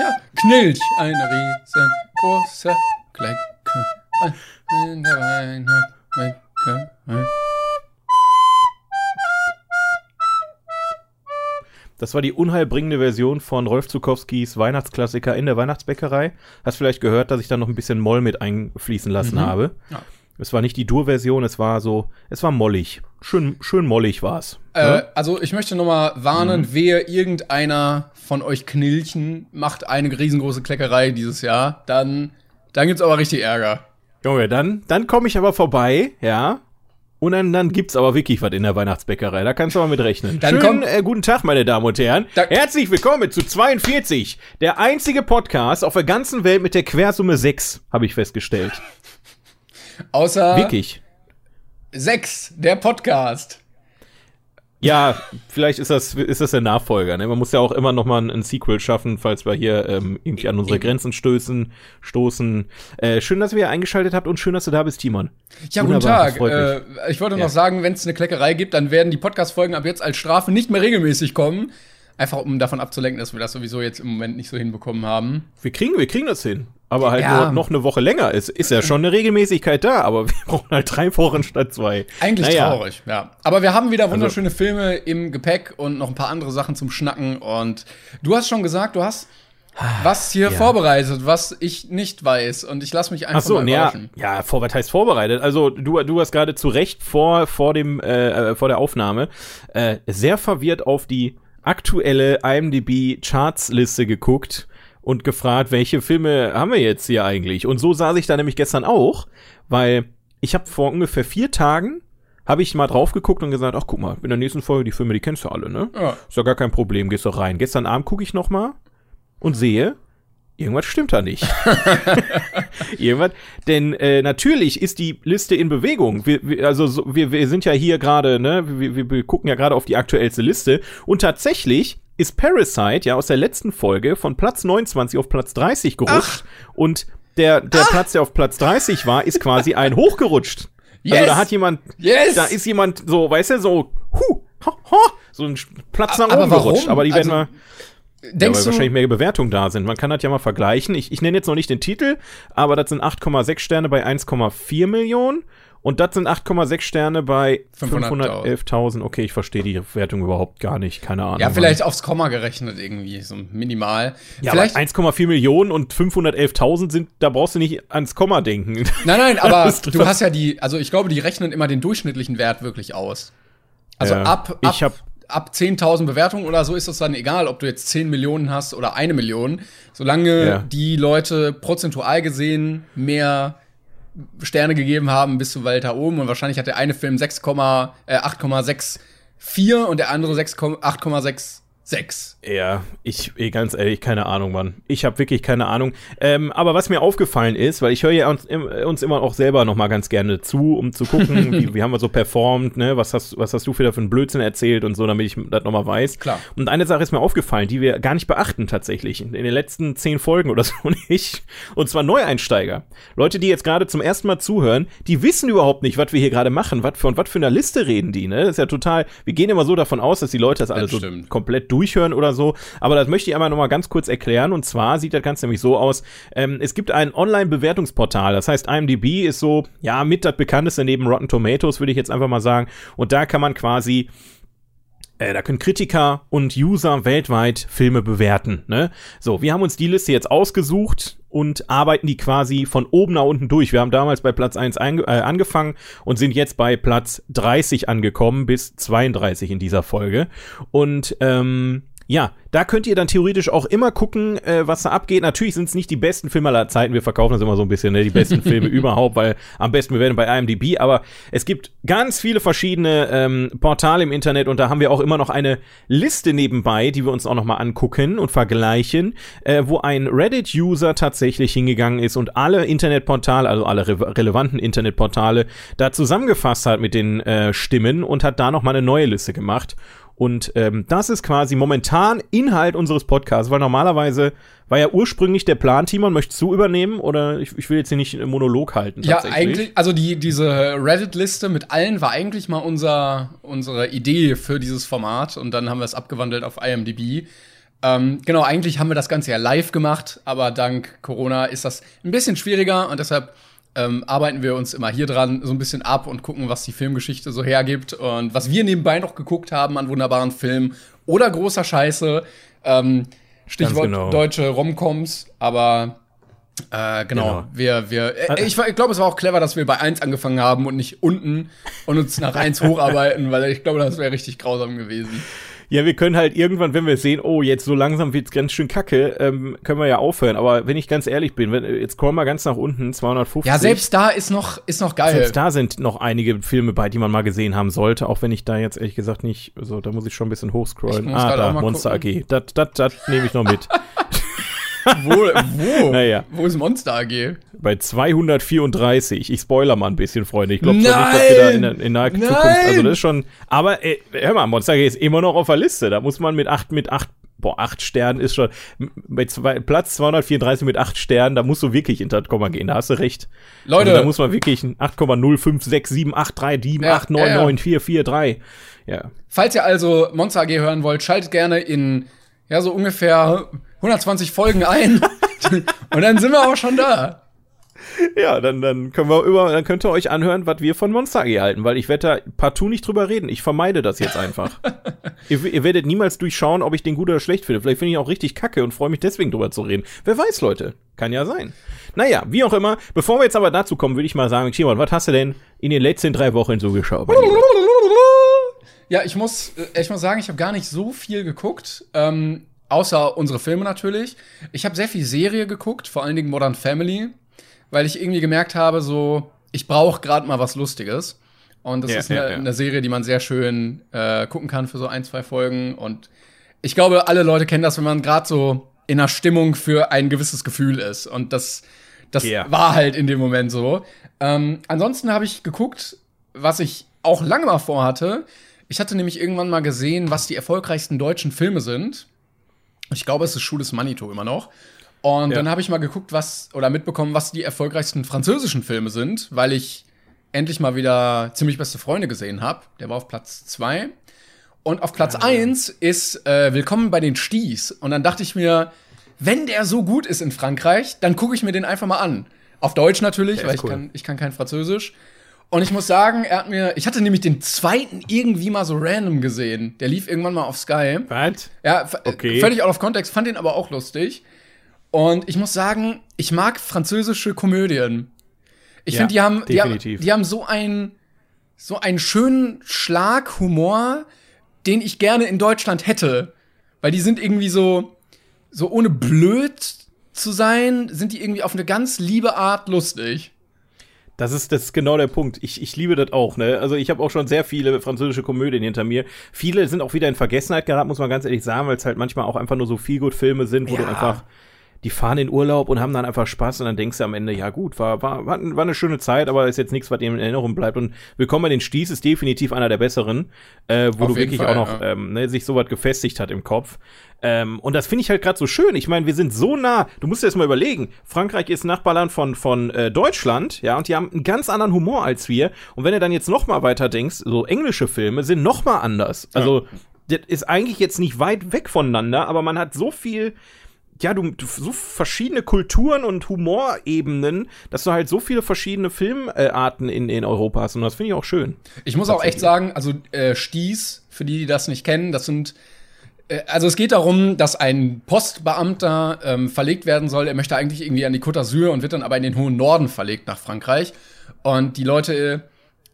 mancher Knilch, ein riesengroßer Klecke in der Weihnachtsbäckerei. Das war die unheilbringende Version von Rolf Zukowskis Weihnachtsklassiker in der Weihnachtsbäckerei. Hast vielleicht gehört, dass ich da noch ein bisschen Moll mit einfließen lassen habe. Ja. Es war nicht die Dur-Version, es war so, es war mollig. Schön, schön mollig war's. Äh, also ich möchte nochmal warnen, Mhm. wer irgendeiner von euch Knilchen macht eine riesengroße Kleckerei dieses Jahr, dann, dann gibt's aber richtig Ärger. Junge, dann, dann komme ich aber vorbei, ja. Und dann, dann gibt's aber wirklich was in der Weihnachtsbäckerei. Da kannst du aber mit rechnen. Dann Schönen komm- äh, guten Tag, meine Damen und Herren. Da- Herzlich willkommen zu 42. Der einzige Podcast auf der ganzen Welt mit der Quersumme 6, habe ich festgestellt. Außer Wirklich. sechs, der Podcast. Ja, vielleicht ist das, ist das der Nachfolger. Ne? Man muss ja auch immer noch mal ein, ein Sequel schaffen, falls wir hier ähm, irgendwie an unsere Grenzen stößen. stoßen. Äh, schön, dass ihr eingeschaltet habt und schön, dass du da bist, Timon. Ja, Wunderbar, guten Tag. Äh, ich wollte Ja. noch sagen, wenn es eine Kleckerei gibt, dann werden die Podcast-Folgen ab jetzt als Strafe nicht mehr regelmäßig kommen. Einfach um davon abzulenken, dass wir das sowieso jetzt im Moment nicht so hinbekommen haben. Wir kriegen, wir kriegen das hin. Aber halt Ja. nur noch eine Woche länger. Es ist ja schon eine Regelmäßigkeit da, aber wir brauchen halt drei Wochen statt zwei. Eigentlich Naja. traurig, ja. Aber wir haben wieder wunderschöne Filme im Gepäck und noch ein paar andere Sachen zum Schnacken. Und du hast schon gesagt, du hast was hier vorbereitet, was ich nicht weiß. Und ich lasse mich einfach Ach so, mal ja, überraschen. ja, vor, was heißt vorbereitet? Also du, du hast gerade zu Recht vor, vor dem, äh, äh, vor der Aufnahme äh, sehr verwirrt auf die aktuelle IMDb Charts-Liste geguckt und gefragt, welche Filme haben wir jetzt hier eigentlich? Und so saß ich da nämlich gestern auch, weil ich habe vor ungefähr vier Tagen habe ich mal drauf geguckt und gesagt, ach guck mal, in der nächsten Folge die Filme, die kennst du alle, ne? Ja. Ist doch gar kein Problem, gehst doch rein. Gestern Abend gucke ich noch mal und sehe, irgendwas stimmt da nicht. Irgendwas, denn äh, natürlich ist die Liste in Bewegung. Wir, wir, also so, wir, wir sind ja hier gerade, ne, wir, wir, wir gucken ja gerade auf die aktuellste Liste und tatsächlich ist Parasite ja aus der letzten Folge von Platz 29 auf Platz 30 gerutscht und der, der Platz, der auf Platz 30 war, ist quasi ein hochgerutscht. Also Yes! da hat jemand, Yes! da ist jemand so, weißt du, so, hu, ho, ho, so ein Platz nach oben gerutscht. Aber die werden Also, wir, ja, weil du, wahrscheinlich mehr Bewertungen da sind. Man kann das ja mal vergleichen. Ich, ich nenne jetzt noch nicht den Titel, aber das sind 8,6 Sterne bei 1,4 Millionen. Und das sind 8,6 Sterne bei 500.000. 511.000. Okay, ich verstehe die Wertung überhaupt gar nicht. Keine Ahnung. ja, vielleicht aufs Komma gerechnet irgendwie, so minimal. Ja, vielleicht, aber 1,4 Millionen und 511.000 sind, da brauchst du nicht ans Komma denken. nein, nein, aber du hast ja die, also ich glaube, die rechnen immer den durchschnittlichen Wert wirklich aus. Also Ja, ab, ab, ich hab- ab 10.000 Bewertungen oder so ist es dann egal, ob du jetzt 10 Millionen hast oder eine Million, solange Ja. die Leute prozentual gesehen mehr Sterne gegeben haben, bist du weiter oben. Und wahrscheinlich hat der eine Film 6, äh, 8,64 und der andere 6, 8,66. Ja, ich, ganz ehrlich, keine Ahnung, Mann. Ich habe wirklich keine Ahnung. Ähm, aber was mir aufgefallen ist, weil ich höre ja uns, im- uns immer auch selber noch mal ganz gerne zu, um zu gucken, wie, wie haben wir so performt, ne? Was hast, was hast du wieder für einen Blödsinn erzählt und so, damit ich das noch mal weiß. Klar. Und eine Sache ist mir aufgefallen, die wir gar nicht beachten tatsächlich. In, den letzten zehn Folgen oder so nicht. Und zwar Neueinsteiger. Leute, die jetzt gerade zum ersten Mal zuhören, die wissen überhaupt nicht, was wir hier gerade machen, was von was für einer Liste reden die, ne? Das ist ja total, wir gehen immer so davon aus, dass die Leute das alle so komplett durchhören oder so. Aber das möchte ich einmal noch mal ganz kurz erklären. Und zwar sieht das Ganze nämlich so aus, ähm, es gibt ein Online-Bewertungsportal, das heißt IMDb ist so, ja, mit das bekannteste neben Rotten Tomatoes, würde ich jetzt einfach mal sagen. Und da kann man quasi äh, da können Kritiker und User weltweit Filme bewerten. Ne? So, wir haben uns die Liste jetzt ausgesucht und arbeiten die quasi von oben nach unten durch. Wir haben damals bei Platz 1 einge- äh, angefangen und sind jetzt bei Platz 30 angekommen bis 32 in dieser Folge. Und ähm, ja, da könnt ihr dann theoretisch auch immer gucken, äh, was da abgeht. Natürlich sind es nicht die besten Filme aller Zeiten. Wir verkaufen das immer so ein bisschen, ne? die besten Filme überhaupt, weil am besten wir werden bei IMDb. Aber es gibt ganz viele verschiedene ähm, Portale im Internet und da haben wir auch immer noch eine Liste nebenbei, die wir uns auch noch mal angucken und vergleichen, äh, wo ein Reddit-User tatsächlich hingegangen ist und alle Internetportale, also alle re relevanten Internetportale, da zusammengefasst hat mit den äh, Stimmen und hat da noch mal eine neue Liste gemacht. Und ähm, das ist quasi momentan Inhalt unseres Podcasts, weil normalerweise war ja ursprünglich der Plan, Timon, möchtest du übernehmen oder ich, ich will jetzt hier nicht einen Monolog halten? Ja, eigentlich, also die, diese Reddit-Liste mit allen war eigentlich mal unser, unsere Idee für dieses Format und dann haben wir es abgewandelt auf IMDb. Ähm, genau, eigentlich haben wir das Ganze ja live gemacht, aber dank Corona ist das ein bisschen schwieriger und deshalb ähm, arbeiten wir uns immer hier dran so ein bisschen ab und gucken, was die Filmgeschichte so hergibt und was wir nebenbei noch geguckt haben an wunderbaren Filmen oder großer Scheiße. Ähm, Stichwort genau. deutsche Romcoms, aber äh, genau, genau, wir, wir, äh, ich, ich glaube, es war auch clever, dass wir bei 1 angefangen haben und nicht unten und uns nach 1 hocharbeiten, weil ich glaube, das wäre richtig grausam gewesen. Ja, wir können halt irgendwann, wenn wir sehen, oh, jetzt so langsam wird's ganz schön kacke, ähm, können wir ja aufhören. Aber wenn ich ganz ehrlich bin, wenn, jetzt kommen wir ganz nach unten, 250. Ja, selbst da ist noch, ist noch geil. Selbst da sind noch einige Filme bei, die man mal gesehen haben sollte, auch wenn ich da jetzt ehrlich gesagt nicht, also da muss ich schon ein bisschen hochscrollen. Ah, da, Monster gucken. AG. Das, das, das nehme ich noch mit. wo, wo? Naja. Wo ist Monster AG? Bei 234. Ich spoiler mal ein bisschen, Freunde. Ich glaube nicht, dass wir da in, in naher Nein. Zukunft. Also das ist schon. Aber ey, hör mal, Monster AG ist immer noch auf der Liste. Da muss man mit 8, mit 8 boah, 8 Sternen ist schon, bei zwei, Platz 234 mit 8 Sternen, da musst du wirklich in das Komma gehen, da hast du recht. Leute. Also, da muss man wirklich 8,056783 ja, 8, 9, ja, ja. 9, 4, 4, 3. Ja. Falls ihr also Monster AG hören wollt, schaltet gerne in, ja, so ungefähr 120 Folgen ein und dann sind wir auch schon da. Ja, dann, dann können wir über, dann könnt ihr euch anhören, was wir von Monster AG halten, weil ich werde da partout nicht drüber reden. Ich vermeide das jetzt einfach. ihr, ihr, werdet niemals durchschauen, ob ich den gut oder schlecht finde. Vielleicht finde ich ihn auch richtig kacke und freue mich deswegen drüber zu reden. Wer weiß, Leute. Kann ja sein. Naja, wie auch immer. Bevor wir jetzt aber dazu kommen, würde ich mal sagen, Timon, was hast du denn in den letzten drei Wochen so geschaut? Ja, ich muss, äh, ich muss sagen, ich habe gar nicht so viel geguckt. Ähm, Außer unsere Filme natürlich. Ich habe sehr viel Serie geguckt, vor allen Dingen Modern Family, weil ich irgendwie gemerkt habe, so, ich brauche gerade mal was Lustiges. Und das ja, ist eine, ja, ja. eine, Serie, die man sehr schön äh, gucken kann für so ein, zwei Folgen. Und ich glaube, alle Leute kennen das, wenn man gerade so in einer Stimmung für ein gewisses Gefühl ist. Und das, das war halt in dem Moment so. Ähm, ansonsten habe ich geguckt, was ich auch lange mal vorhatte. Ich hatte nämlich irgendwann mal gesehen, was die erfolgreichsten deutschen Filme sind. Ich glaube, es ist Schuh des Manito immer noch. Und ja. dann habe ich mal geguckt, was oder mitbekommen, was die erfolgreichsten französischen Filme sind, weil ich endlich mal wieder ziemlich beste Freunde gesehen habe. Der war auf Platz 2. Und auf Platz 1 ja. ist äh, Willkommen bei den Sties. Und dann dachte ich mir, wenn der so gut ist in Frankreich, dann gucke ich mir den einfach mal an. Auf Deutsch natürlich, weil ich, cool. kann, ich kann kein Französisch. Und ich muss sagen, er hat mir, ich hatte nämlich den zweiten irgendwie mal so random gesehen. Der lief irgendwann mal auf Sky. Was? Ja, okay. völlig out of context, fand den aber auch lustig. Und ich muss sagen, ich mag französische Komödien. Ich ja, finde, die haben, die haben, die haben so einen, so einen schönen Schlag Humor, den ich gerne in Deutschland hätte. Weil die sind irgendwie so, so ohne blöd zu sein, sind die irgendwie auf eine ganz liebe Art lustig. Das ist, das ist genau der Punkt. Ich, ich liebe das auch, ne? Also ich habe auch schon sehr viele französische Komödien hinter mir. Viele sind auch wieder in Vergessenheit geraten, muss man ganz ehrlich sagen, weil es halt manchmal auch einfach nur so viel gut Filme sind, wo ja. du einfach die fahren in Urlaub und haben dann einfach Spaß und dann denkst du am Ende, ja gut, war, war, war, war eine schöne Zeit, aber ist jetzt nichts, was dir in Erinnerung bleibt. Und Willkommen bei den Stieß ist definitiv einer der besseren, äh, wo Auf du wirklich Fall, auch noch ja. ähm, ne, sich sowas gefestigt hat im Kopf. Ähm, und das finde ich halt gerade so schön. Ich meine, wir sind so nah. Du musst dir das mal überlegen. Frankreich ist Nachbarland von, von äh, Deutschland, ja, und die haben einen ganz anderen Humor als wir. Und wenn du dann jetzt noch mal weiter denkst, so englische Filme sind noch mal anders. Also, ja. das ist eigentlich jetzt nicht weit weg voneinander, aber man hat so viel ja, du, du, so verschiedene Kulturen und Humorebenen, dass du halt so viele verschiedene Filmarten in, in Europa hast. Und das finde ich auch schön. Ich muss auch echt sagen, also äh, Sties, für die, die das nicht kennen, das sind äh, also es geht darum, dass ein Postbeamter ähm, verlegt werden soll. Er möchte eigentlich irgendwie an die Côte d'Azur und wird dann aber in den hohen Norden verlegt nach Frankreich. Und die Leute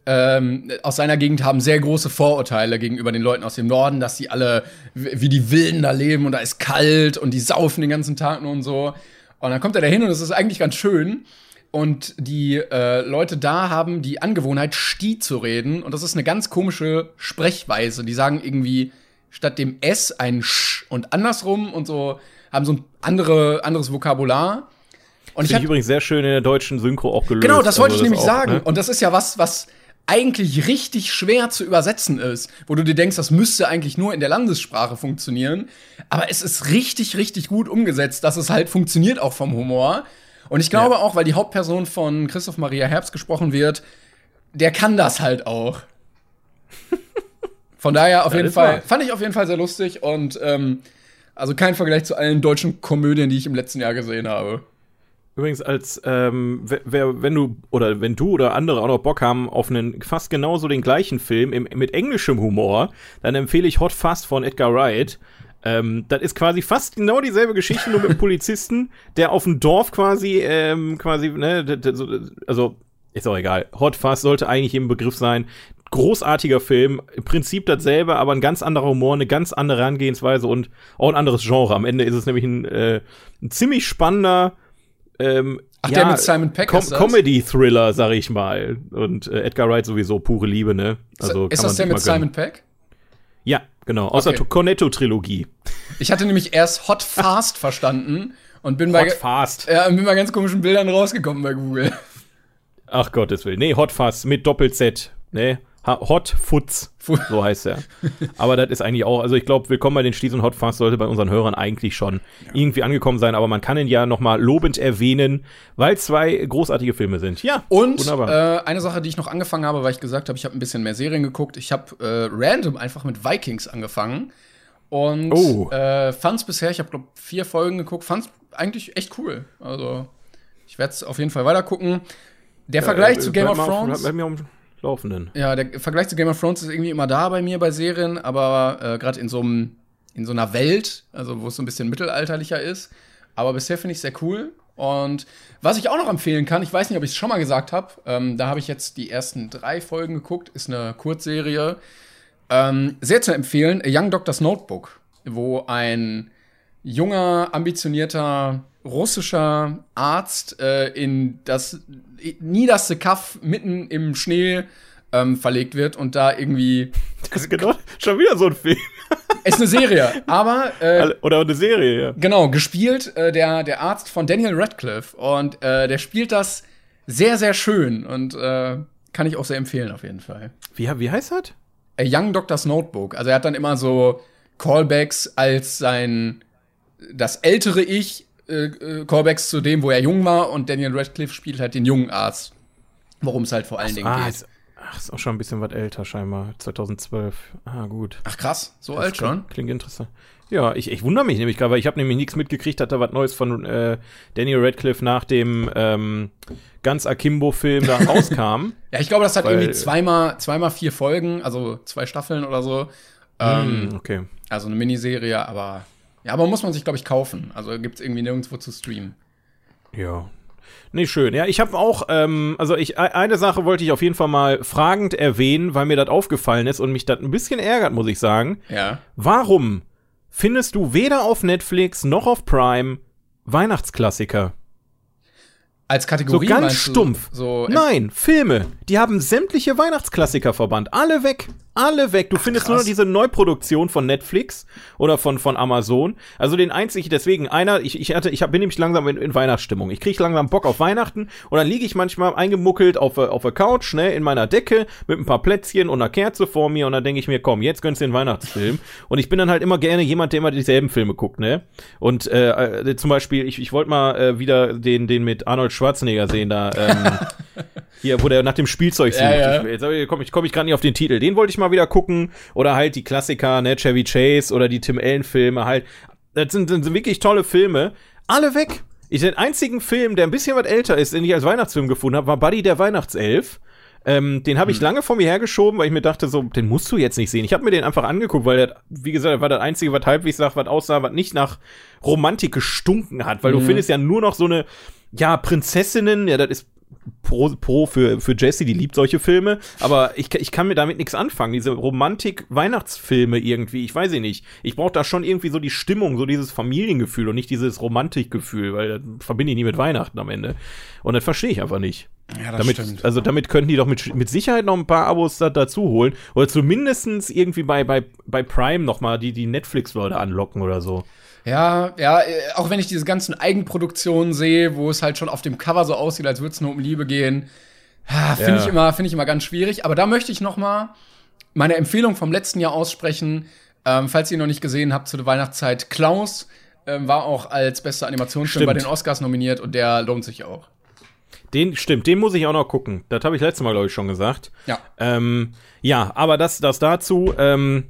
ähm, aus seiner Gegend haben sehr große Vorurteile gegenüber den Leuten aus dem Norden, dass sie alle wie die Wilden da leben und da ist kalt und die saufen den ganzen Tag nur und so. Und dann kommt er da hin und es ist eigentlich ganz schön. Und die äh, Leute da haben die Angewohnheit, Sti zu reden. Und das ist eine ganz komische Sprechweise. Die sagen irgendwie statt dem S ein Sch und andersrum und so haben so ein andere, anderes Vokabular. Und ich habe übrigens sehr schön in der deutschen Synchro auch gelöst. Genau, das wollte also ich nämlich auch, sagen. ne? Und das ist ja was, was eigentlich richtig schwer zu übersetzen ist, wo du dir denkst, das müsste eigentlich nur in der Landessprache funktionieren. Aber es ist richtig, richtig gut umgesetzt, dass es halt funktioniert auch vom Humor. Und ich glaube Ja. auch, weil die Hauptperson von Christoph Maria Herbst gesprochen wird, der kann das halt auch. Von daher auf Das jeden Fall, wahr. fand ich auf jeden Fall sehr lustig und ähm, also kein Vergleich zu allen deutschen Komödien, die ich im letzten Jahr gesehen habe. Übrigens, als ähm, wer- wer, wenn du oder wenn du oder andere auch noch Bock haben auf einen fast genauso den gleichen Film im, mit englischem Humor, dann empfehle ich Hot Fast von Edgar Wright. Ähm, das ist quasi fast genau dieselbe Geschichte, nur mit einem Polizisten, der auf dem Dorf quasi, ähm, quasi, ne, also ist auch egal. Hot Fast sollte eigentlich im Begriff sein. Großartiger Film, im Prinzip dasselbe, aber ein ganz anderer Humor, eine ganz andere Herangehensweise und auch ein anderes Genre. Am Ende ist es nämlich ein, äh, ein ziemlich spannender, ähm, Ach, der mit Simon Peck Com? Comedy-Thriller, sag ich mal. Und äh, Edgar Wright sowieso pure Liebe, ne? Also ist das der mit. Simon Peck? Ja, genau. Aus Okay. Cornetto-Trilogie. Ich hatte nämlich erst Hot Fast verstanden und bin bei, Hot Fast. ja, bin bei ganz komischen Bildern rausgekommen bei Google. Ach Gottes Willen. Nee, Hot Fast mit Doppel-Z. Ne? Hot Futz, Fu- so heißt er. aber das ist eigentlich auch, also ich glaube, Willkommen bei den Sties und Hot Fast sollte bei unseren Hörern eigentlich schon irgendwie angekommen sein, aber man kann ihn ja noch mal lobend erwähnen, weil zwei großartige Filme sind. Ja, Und wunderbar. äh, eine Sache, die ich noch angefangen habe, weil ich gesagt habe, ich habe ein bisschen mehr Serien geguckt. Ich habe äh, random einfach mit Vikings angefangen und Oh. äh, fand's bisher, ich habe glaube vier Folgen geguckt, fand's eigentlich echt cool. Also ich werde es auf jeden Fall weiter gucken. Der Vergleich Äh, zu Game of mal auf- Laufenden. Ja, der Vergleich zu Game of Thrones ist irgendwie immer da bei mir bei Serien, aber äh, gerade in so einem in so einer Welt, also wo es so ein bisschen mittelalterlicher ist. Aber bisher finde ich sehr cool. Und was ich auch noch empfehlen kann, ich weiß nicht, ob ich es schon mal gesagt habe, ähm, da habe ich jetzt die ersten drei Folgen geguckt, ist eine Kurzserie. Ähm, sehr zu empfehlen, A Young Doctor's Notebook, wo ein junger, ambitionierter russischer Arzt äh, in das niederste Kaff mitten im Schnee ähm, verlegt wird und da irgendwie Das ist genau schon wieder so ein Film. ist eine Serie, aber äh, Oder eine Serie, ja. genau gespielt äh, der der Arzt von Daniel Radcliffe und äh, der spielt das sehr sehr schön und äh, kann ich auch sehr empfehlen auf jeden Fall. Wie, wie heißt das? A Young Doctor's Notebook. Also er hat dann immer so Callbacks als sein das ältere Ich, äh, äh, Callbacks zu dem, wo er jung war und Daniel Radcliffe spielt halt den jungen Arzt. Worum es halt vor allen Dingen Ah, geht. ist, ach, ist auch schon ein bisschen was älter scheinbar. 2012. Ah, gut. Ach krass, so Das alt schon. Klingt interessant. Ja, ich, ich wundere mich nämlich gerade, weil ich habe nämlich nichts mitgekriegt, dass da was Neues von äh, Daniel Radcliffe nach dem ähm, ganz Akimbo-Film da rauskam. Ja, ich glaube, das hat Weil- irgendwie zweimal, zweimal vier Folgen, also zwei Staffeln oder so. Ähm, Hm, okay. Also eine Miniserie, aber ja, aber muss man sich, glaube ich, kaufen. Also gibt es irgendwie nirgendwo zu streamen. Ja. Nee, schön. Ja, ich habe auch, ähm, also ich, e- eine Sache wollte ich auf jeden Fall mal fragend erwähnen, weil mir das aufgefallen ist und mich das ein bisschen ärgert, muss ich sagen. Ja. Warum findest du weder auf Netflix noch auf Prime Weihnachtsklassiker? Als So Kategorie ganz meinst du, stumpf. So Nein, Filme. Die haben sämtliche Weihnachtsklassiker verbannt. Alle weg. Alle weg. Du findest krass. nur noch diese Neuproduktion von Netflix oder von, von Amazon. Also den einzig, deswegen einer, ich, ich hatte, ich hab, bin nämlich langsam in, in Weihnachtsstimmung. Ich krieg langsam Bock auf Weihnachten und dann liege ich manchmal eingemuckelt auf, der- auf der Couch, ne, in meiner Decke mit ein paar Plätzchen und einer Kerze vor mir und dann denke ich mir, komm, jetzt gönnst du den Weihnachtsfilm. Und ich bin dann halt immer gerne jemand, der immer dieselben Filme guckt, ne? Und äh, äh, zum Beispiel, ich, ich wollte mal äh, wieder den, den mit Arnold Schwarzenegger sehen, da, ähm, hier, wo der nach dem Spielzeug sucht. Ja, ja. Ich, jetzt komme ich, komm ich gerade nicht auf den Titel. Den wollte ich mal wieder gucken. Oder halt die Klassiker, ne, Chevy Chase oder die Tim Allen-Filme halt. Das sind, sind, sind wirklich tolle Filme. Alle weg. Ich, den einzigen Film, der ein bisschen was älter ist, den ich als Weihnachtsfilm gefunden habe, war Buddy der Weihnachtself. Ähm, den habe ich lange vor mir hergeschoben, weil ich mir dachte, so, den musst du jetzt nicht sehen. Ich habe mir den einfach angeguckt, weil der, wie gesagt, war das Einzige, was halbwegs nach was aussah, was nicht nach Romantik gestunken hat. Weil du findest ja nur noch so eine, ja, Prinzessinnen, ja, das ist pro, pro für, für Jessie, die liebt solche Filme, aber ich, ich kann mir damit nichts anfangen. Diese Romantik-Weihnachtsfilme irgendwie, ich weiß nicht. Ich brauche da schon irgendwie so die Stimmung, so dieses Familiengefühl und nicht dieses Romantikgefühl, weil das verbinde ich nie mit Weihnachten am Ende. Und das verstehe ich einfach nicht. Ja, das damit, stimmt. Also damit könnten die doch mit, mit Sicherheit noch ein paar Abos da, dazu holen. Oder zumindestens irgendwie bei, bei, bei Prime noch mal die, die Netflix-Leute anlocken oder so. Ja, ja, äh, auch wenn ich diese ganzen Eigenproduktionen sehe, wo es halt schon auf dem Cover so aussieht, als würde es nur um Liebe gehen, finde Ja. ich immer, finde ich immer ganz schwierig. Aber da möchte ich noch mal meine Empfehlung vom letzten Jahr aussprechen. Ähm, falls ihr ihn noch nicht gesehen habt zu der Weihnachtszeit, Klaus ähm, war auch als bester Animationsfilm Stimmt. bei den Oscars nominiert und der lohnt sich auch. Den, stimmt, den muss ich auch noch gucken. Das habe ich letztes Mal, glaube ich, schon gesagt. Ja. Ähm, ja, aber das, das dazu. Ähm,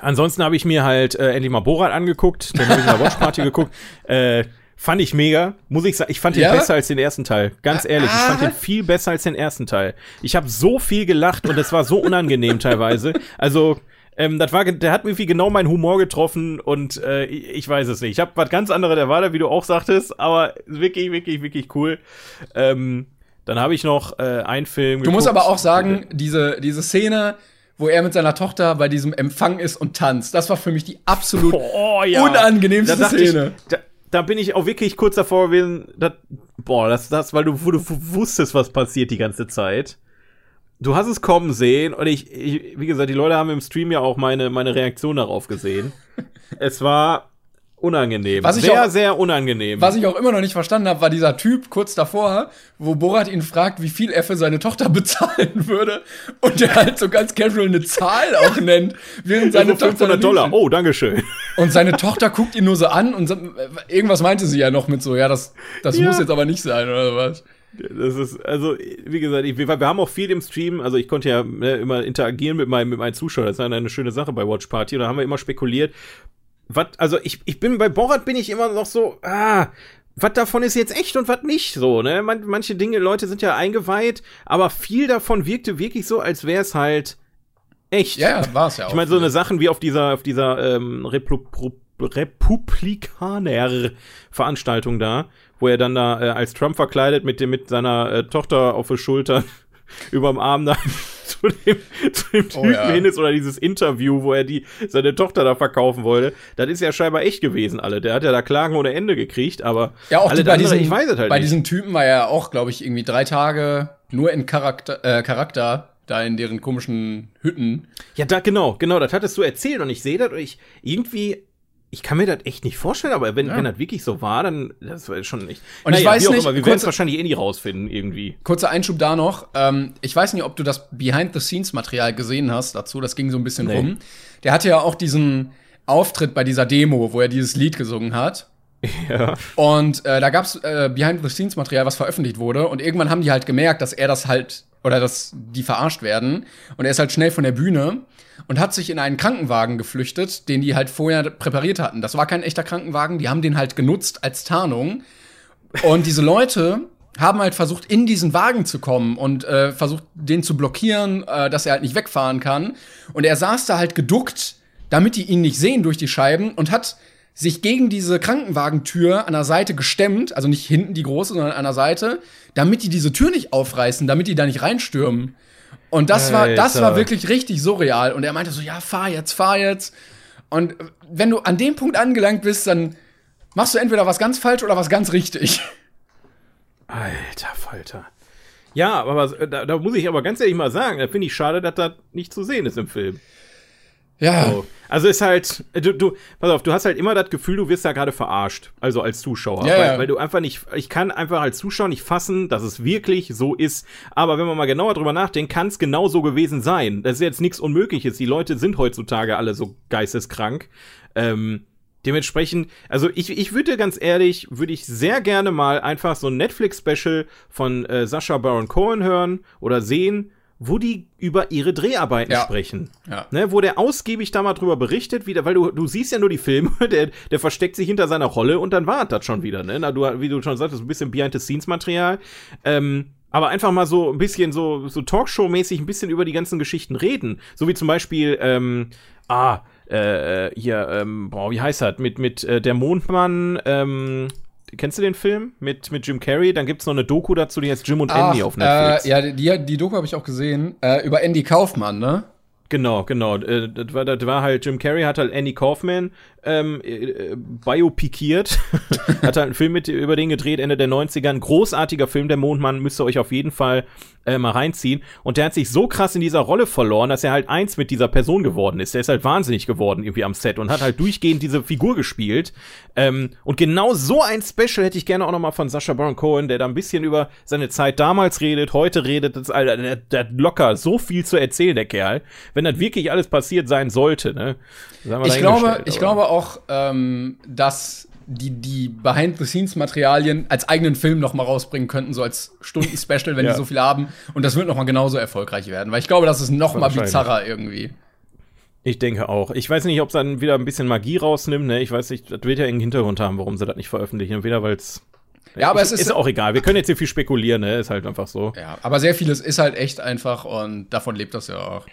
ansonsten habe ich mir halt äh, endlich mal Borat angeguckt. Den habe ich in der Watchparty geguckt. Äh, fand ich mega. Muss ich sagen, ich fand den Ja? besser als den ersten Teil. Ganz ehrlich, ich fand Ah. den viel besser als den ersten Teil. Ich habe so viel gelacht und es war so unangenehm teilweise. Also, ähm, das war, der hat irgendwie genau meinen Humor getroffen und äh, ich, weiß es nicht. Ich habe was ganz anderes erwartet, wie du auch sagtest, aber wirklich, wirklich, wirklich cool. Ähm, dann habe ich noch äh, einen Film. Du musst aber auch sagen, diese, diese Szene, wo er mit seiner Tochter bei diesem Empfang ist und tanzt, das war für mich die absolut oh, ja. unangenehmste da Szene. Ich, da, da bin ich auch wirklich kurz davor gewesen, das, boah, das, das, weil du, wo du wusstest, was passiert die ganze Zeit. Du hast es kommen sehen und ich, ich, wie gesagt, die Leute haben im Stream ja auch meine, meine Reaktion darauf gesehen. es war unangenehm. Was ich sehr, auch- sehr unangenehm. Was ich auch immer noch nicht verstanden habe, war dieser Typ kurz davor, wo Borat ihn fragt, wie viel er für seine Tochter bezahlen würde. Und der halt so ganz casual eine Zahl auch nennt, während seine also Tochter. 500 Dollar. Oh, Dankeschön. Und seine Tochter guckt ihn nur so an und irgendwas meinte sie ja noch mit so, ja, das, das Ja. muss jetzt aber nicht sein, oder was? Das ist, also, wie gesagt, ich, wir, wir haben auch viel im Stream, also ich konnte ja ne, immer interagieren mit meinem, mit meinen Zuschauern, das ist eine, eine schöne Sache bei Watch Party, und da haben wir immer spekuliert, was, also ich, ich bin, bei Borat bin ich immer noch so, ah, was davon ist jetzt echt und was nicht so, ne? Man, manche Dinge, Leute sind ja eingeweiht, aber viel davon wirkte wirklich so, als wäre es halt echt. Ja, war es ja auch. Ich meine, so eine Sachen wie auf dieser, auf dieser ähm, Replu Pro Republikaner-Veranstaltung da, wo er dann da äh, als Trump verkleidet mit dem mit seiner äh, Tochter auf der Schulter überm Arm da zu dem, zu dem Typen ja. hin ist oder dieses Interview, wo er die seine Tochter da verkaufen wollte. Das ist ja scheinbar echt gewesen, alle. Der hat ja da Klagen ohne Ende gekriegt, aber Ja, auch die, bei, diesem, weiß es halt bei diesen Typen war ja auch, glaube ich, irgendwie drei Tage nur in Charakter, äh, Charakter da in deren komischen Hütten. Ja, da genau, genau, das hattest du erzählt und ich sehe das und ich irgendwie ich kann mir das echt nicht vorstellen, aber wenn, wenn das wirklich so war, dann das war schon nicht. Und ich weiß nicht, immer, wir werden es wahrscheinlich eh nie rausfinden irgendwie. Kurzer Einschub da noch. Ähm, ich weiß nicht, ob du das Behind-the-Scenes-Material gesehen hast dazu. Das ging so ein bisschen Nee. rum. Der hatte ja auch diesen Auftritt bei dieser Demo, wo er dieses Lied gesungen hat. Ja. Und äh, da gab's äh, Behind-the-Scenes-Material, was veröffentlicht wurde. Und irgendwann haben die halt gemerkt, dass er das halt, oder dass die verarscht werden. Und er ist halt schnell von der Bühne und hat sich in einen Krankenwagen geflüchtet, den die halt vorher präpariert hatten. Das war kein echter Krankenwagen, die haben den halt genutzt als Tarnung. Und diese Leute haben halt versucht, in diesen Wagen zu kommen und äh, versucht, den zu blockieren, äh, dass er halt nicht wegfahren kann. Und er saß da halt geduckt, damit die ihn nicht sehen durch die Scheiben und hat sich gegen diese Krankenwagentür an der Seite gestemmt, also nicht hinten die große, sondern an der Seite, damit die diese Tür nicht aufreißen, damit die da nicht reinstürmen. Und das war, das Alter. war wirklich richtig surreal. Und er meinte so, ja, fahr jetzt, fahr jetzt. Und wenn du an dem Punkt angelangt bist, dann machst du entweder was ganz falsch oder was ganz richtig. Alter Falter. Ja, aber da, da muss ich aber ganz ehrlich mal sagen, da finde ich schade, dass das nicht zu sehen ist im Film. Ja. So. Also ist halt, du, du, pass auf, du hast halt immer das Gefühl, du wirst da gerade verarscht. Also als Zuschauer. Ja, weil, ja. weil du einfach nicht, ich kann einfach als Zuschauer nicht fassen, dass es wirklich so ist. Aber wenn man mal genauer drüber nachdenkt, kann es genau so gewesen sein. Das ist jetzt nichts Unmögliches. Die Leute sind heutzutage alle so geisteskrank. Ähm, dementsprechend, also ich, ich würde ganz ehrlich, würde ich sehr gerne mal einfach so ein Netflix-Special von äh, Sascha Baron Cohen hören oder sehen, wo die über ihre Dreharbeiten Ja. sprechen. Ja. Ne, wo der ausgiebig da mal drüber berichtet, wieder, weil du, du siehst ja nur die Filme, der, der versteckt sich hinter seiner Rolle und dann war das schon wieder, ne? Na, du, wie du schon sagtest, ein bisschen Behind-the-Scenes-Material. Ähm, aber einfach mal so ein bisschen so, so Talkshow-mäßig ein bisschen über die ganzen Geschichten reden. So wie zum Beispiel, ähm, ah, äh, äh, hier, ähm, boah, wie heißt das? Mit, mit äh, der Mondmann, ähm, Kennst du den Film mit, mit Jim Carrey? Dann gibt's noch eine Doku dazu, die heißt Jim und Ach, Andy auf Netflix. Äh, ja, die, die Doku habe ich auch gesehen. Äh, über Andy Kaufmann, ne? Genau, genau. Äh, Das war, das war halt, Jim Carrey hat halt Andy Kaufman ähm, äh, biopikiert. hat halt einen Film mit, über den gedreht, Ende der 90er. Ein großartiger Film, der Mondmann, müsst ihr euch auf jeden Fall äh, mal reinziehen. Und der hat sich so krass in dieser Rolle verloren, dass er halt eins mit dieser Person geworden ist. Der ist halt wahnsinnig geworden irgendwie am Set und hat halt durchgehend diese Figur gespielt. Ähm, und genau so ein Special hätte ich gerne auch noch mal von Sascha Baron Cohen, der da ein bisschen über seine Zeit damals redet, heute redet. Das, Alter, der, der hat locker so viel zu erzählen, der Kerl. Wenn das wirklich alles passiert sein sollte, ne? Ich glaube, ich aber- glaube auch, ähm, dass die, die Behind-the-Scenes-Materialien als eigenen Film noch mal rausbringen könnten, so als Stunden-Special, wenn Ja. die so viel haben. Und das wird noch mal genauso erfolgreich werden. Weil ich glaube, das ist noch mal bizarrer irgendwie. Ich denke auch. Ich weiß nicht, ob es dann wieder ein bisschen Magie rausnimmt, ne? Ich weiß nicht, das wird ja irgendeinen Hintergrund haben, warum sie das nicht veröffentlichen. Entweder weil es. Ja, aber es ist, ist auch egal. Wir können jetzt hier viel spekulieren, ne? Ist halt einfach so. Ja, aber sehr vieles ist halt echt einfach und davon lebt das ja auch.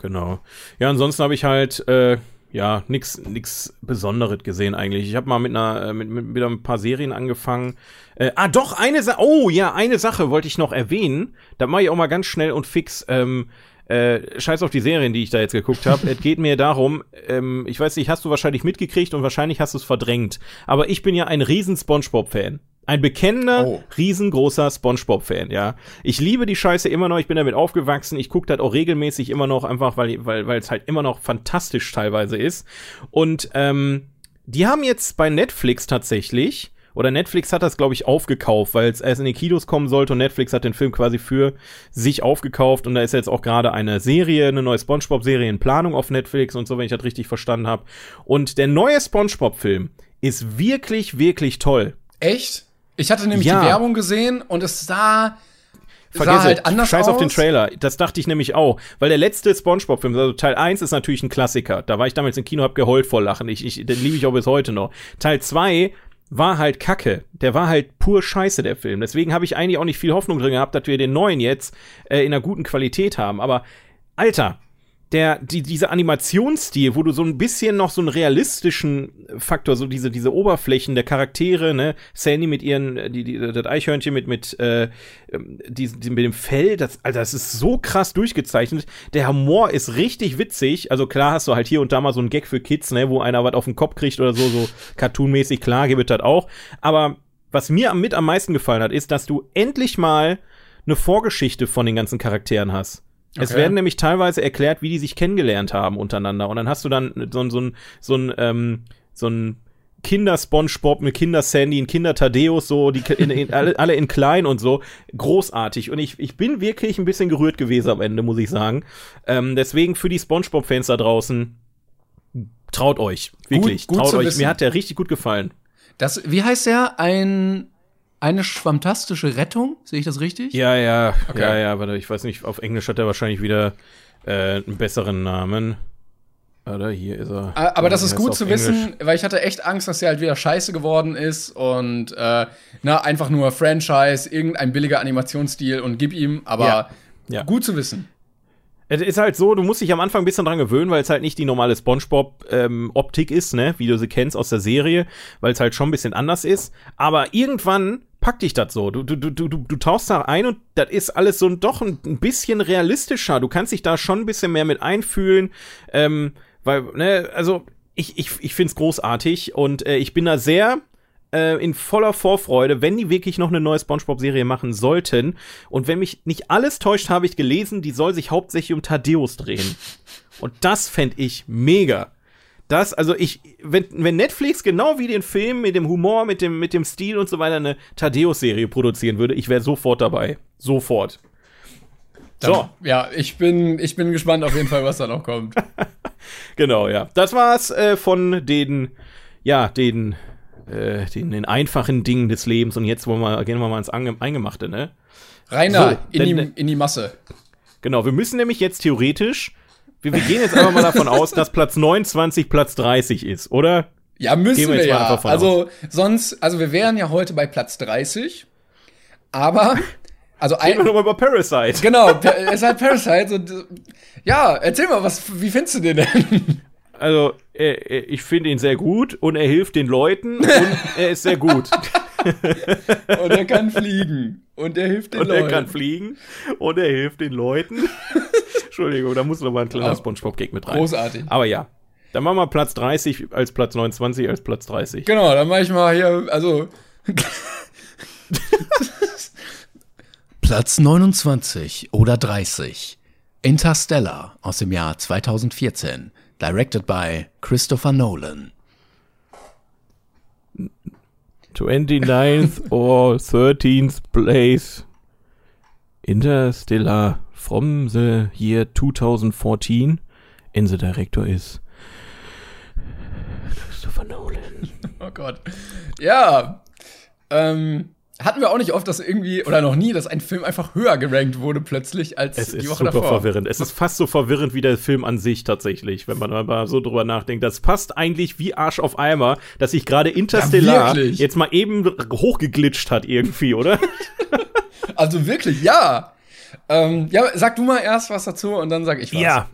Genau. Ja, ansonsten habe ich halt äh, ja nix nix Besonderes gesehen eigentlich. Ich habe mal mit einer äh, mit, mit wieder ein paar Serien angefangen. Äh, ah, doch eine Sache. Oh ja, eine Sache wollte ich noch erwähnen. Da mache ich auch mal ganz schnell und fix. Ähm, äh, scheiß auf die Serien, die ich da jetzt geguckt habe. es geht mir darum, ähm, ich weiß nicht, hast du wahrscheinlich mitgekriegt und wahrscheinlich hast du es verdrängt. Aber ich bin ja ein riesen SpongeBob-Fan. Ein bekennender, Oh. riesengroßer SpongeBob-Fan, ja. Ich liebe die Scheiße immer noch, ich bin damit aufgewachsen, ich gucke das auch regelmäßig immer noch, einfach weil weil weil es halt immer noch fantastisch teilweise ist. Und ähm, die haben jetzt bei Netflix tatsächlich, oder Netflix hat das, glaube ich, aufgekauft, weil es erst in die Kinos kommen sollte und Netflix hat den Film quasi für sich aufgekauft und da ist jetzt auch gerade eine Serie, eine neue SpongeBob-Serie in Planung auf Netflix und so, wenn ich das richtig verstanden habe. Und der neue SpongeBob-Film ist wirklich, wirklich toll. Echt? Ich hatte nämlich Ja. die Werbung gesehen und es sah, Vergiss halt es. anders Scheiß aus. auf den Trailer. Das dachte ich nämlich auch. Weil der letzte Spongebob-Film, also Teil 1 ist natürlich ein Klassiker. Da war ich damals im Kino, hab geheult vor Lachen. Ich, ich, den liebe ich auch bis heute noch. Teil 2 war halt Kacke. Der war halt pur Scheiße, der Film. Deswegen habe ich eigentlich auch nicht viel Hoffnung drin gehabt, dass wir den neuen jetzt äh, in einer guten Qualität haben. Aber, Alter, der, die, dieser Animationsstil, wo du so ein bisschen noch so einen realistischen Faktor, so diese, diese Oberflächen der Charaktere, ne, Sandy mit ihren, äh, die, die, das Eichhörnchen mit, mit, äh, ähm, die, die, mit dem Fell, das, Alter, das ist so krass durchgezeichnet. Der Humor ist richtig witzig. Also klar hast du halt hier und da mal so einen Gag für Kids, ne, wo einer was auf den Kopf kriegt oder so, so cartoonmäßig, klar, gibt es das auch. Aber was mir am, mit am meisten gefallen hat, ist, dass du endlich mal eine Vorgeschichte von den ganzen Charakteren hast. Es Okay. werden nämlich teilweise erklärt, wie die sich kennengelernt haben untereinander. Und dann hast du dann so, ein- so ein, so ein, ähm, so ein Kinder-Spongebob, eine Kinder-Sandy, ein Kinder-Tadeus, so, die in, in, alle, alle in klein und so. Großartig. Und ich, ich bin wirklich ein bisschen gerührt gewesen am Ende, muss ich sagen. Ähm, deswegen für die Spongebob-Fans da draußen, traut euch. Wirklich. gut traut zu euch. wissen. Mir hat der richtig gut gefallen. Das, wie heißt der? Ein, eine fantastische Rettung? Sehe ich das richtig? Ja, ja, Okay. ja, ja, warte, ich weiß nicht, auf Englisch hat er wahrscheinlich wieder äh, einen besseren Namen. Oder hier ist er. Ah, Aber das ist gut er zu Englisch? wissen, weil ich hatte echt Angst, dass der halt wieder scheiße geworden ist und äh, na, einfach nur Franchise, irgendein billiger Animationsstil und gib ihm, aber Ja. Ja. gut zu wissen. Es ist halt so, du musst dich am Anfang ein bisschen dran gewöhnen, weil es halt nicht die normale SpongeBob-Optik ist, ne, wie du sie kennst aus der Serie, weil es halt schon ein bisschen anders ist. Aber irgendwann packt dich das so. Du, du, du, du, du tauchst da ein und das ist alles so doch ein, ein bisschen realistischer. Du kannst dich da schon ein bisschen mehr mit einfühlen, ähm, weil, ne, also ich, ich, ich find's großartig und äh, ich bin da sehr äh, in voller Vorfreude, wenn die wirklich noch eine neue SpongeBob-Serie machen sollten. Und wenn mich nicht alles täuscht, habe ich gelesen, die soll sich hauptsächlich um Thaddeus drehen. Und das fände ich mega. Das, also ich, wenn, wenn Netflix genau wie den Film mit dem Humor, mit dem, mit dem Stil und so weiter eine Thaddeus-Serie produzieren würde, ich wäre sofort dabei. Sofort. So, Ja, ich bin, ich bin gespannt auf jeden Fall, was da noch kommt. genau, ja. Das war's äh, von den, ja, den, äh, den, den einfachen Dingen des Lebens. Und jetzt wollen wir, gehen wir mal ins Ange Eingemachte, ne? Rainer, So, in, die, denn- in die Masse. Genau, wir müssen nämlich jetzt theoretisch, wir, wir gehen jetzt einfach mal davon aus, dass Platz 29 Platz 30 ist, oder? Ja, müssen wir wir, ja. Also, sonst, also wir wären ja heute bei Platz 30, aber, also Reden wir ein, nochmal über Parasite. genau, es ist halt Parasite und, ja, erzähl mal, was, wie findest du den denn? Also, er, er, ich finde ihn sehr gut und er hilft den Leuten und er ist sehr gut. Und er kann fliegen. Und er hilft den und Leuten. er kann fliegen und er hilft den Leuten. Entschuldigung, da muss noch mal ein kleiner Aber Spongebob-Gag mit rein. Großartig. Aber ja. Dann machen wir Platz 30 als Platz 29 als Platz 30. Genau, dann mache ich mal hier, also. Platz 29 oder 30. Interstellar aus dem Jahr 2014. Directed by Christopher Nolan. 29th or 13th place. Interstellar from the year 2014. And the director is Christopher Nolan. Oh Gott. Ja. Ähm, hatten wir auch nicht oft, dass irgendwie, oder noch nie, dass ein Film einfach höher gerankt wurde plötzlich als Es ist die Woche super davor. verwirrend. Es ist fast so verwirrend wie der Film an sich tatsächlich, wenn man mal so drüber nachdenkt. Das passt eigentlich wie Arsch auf Eimer, dass sich gerade Interstellar wirklich. jetzt mal eben hochgeglitscht hat irgendwie, oder? Also wirklich, ja. Ähm, ja, sag du mal erst was dazu und dann sag ich was. ja.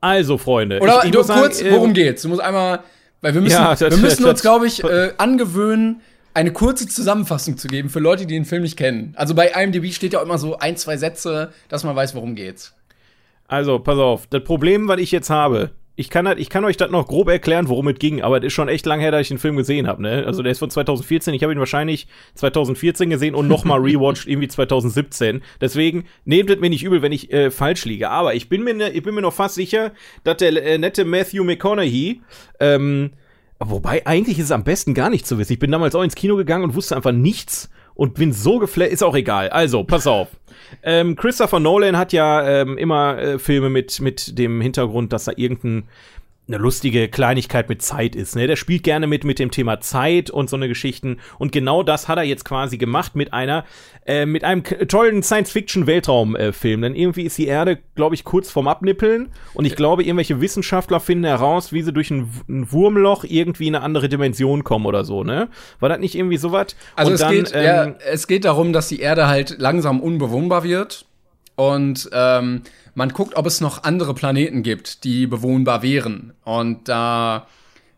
Also, Freunde. Oder ich, ich du muss sagen, kurz, äh, worum geht's? Du musst einmal, weil wir müssen, Ja, das- wir müssen das- uns, glaube ich, äh, angewöhnen, eine kurze Zusammenfassung zu geben für Leute, die den Film nicht kennen. Also bei IMDb steht ja auch immer so ein, zwei Sätze, dass man weiß, worum geht's. Also, pass auf. Das Problem, was ich jetzt habe, ich kann, halt, ich kann euch das noch grob erklären, worum es ging, aber es ist schon echt lang her, dass ich den Film gesehen habe. Ne? Also, der ist von 2014. Ich habe ihn wahrscheinlich 2014 gesehen und nochmal rewatcht, irgendwie 2017. Deswegen nehmt es mir nicht übel, wenn ich äh, falsch liege. Aber ich bin mir, ne, ich bin mir noch fast sicher, dass der äh, nette Matthew McConaughey, ähm, wobei eigentlich ist es am besten gar nicht zu wissen. Ich bin damals auch ins Kino gegangen und wusste einfach nichts und bin so geflasht, ist auch egal. Also, pass auf. Ähm, Christopher Nolan hat ja ähm, immer äh, Filme mit, mit dem Hintergrund, dass da irgendein eine lustige Kleinigkeit mit Zeit ist. Ne? Der spielt gerne mit mit dem Thema Zeit und so eine Geschichten. Und genau das hat er jetzt quasi gemacht mit einer äh, mit einem tollen Science-Fiction-Weltraum-Film. Denn irgendwie ist die Erde, glaube ich, kurz vorm Abnippeln. Und ich glaube, irgendwelche Wissenschaftler finden heraus, wie sie durch ein, ein Wurmloch irgendwie in eine andere Dimension kommen oder so. Ne? War das nicht irgendwie sowas? Also und es, dann, geht, ähm, ja, es geht darum, dass die Erde halt langsam unbewohnbar wird. Und ähm, man guckt, ob es noch andere Planeten gibt, die bewohnbar wären. Und da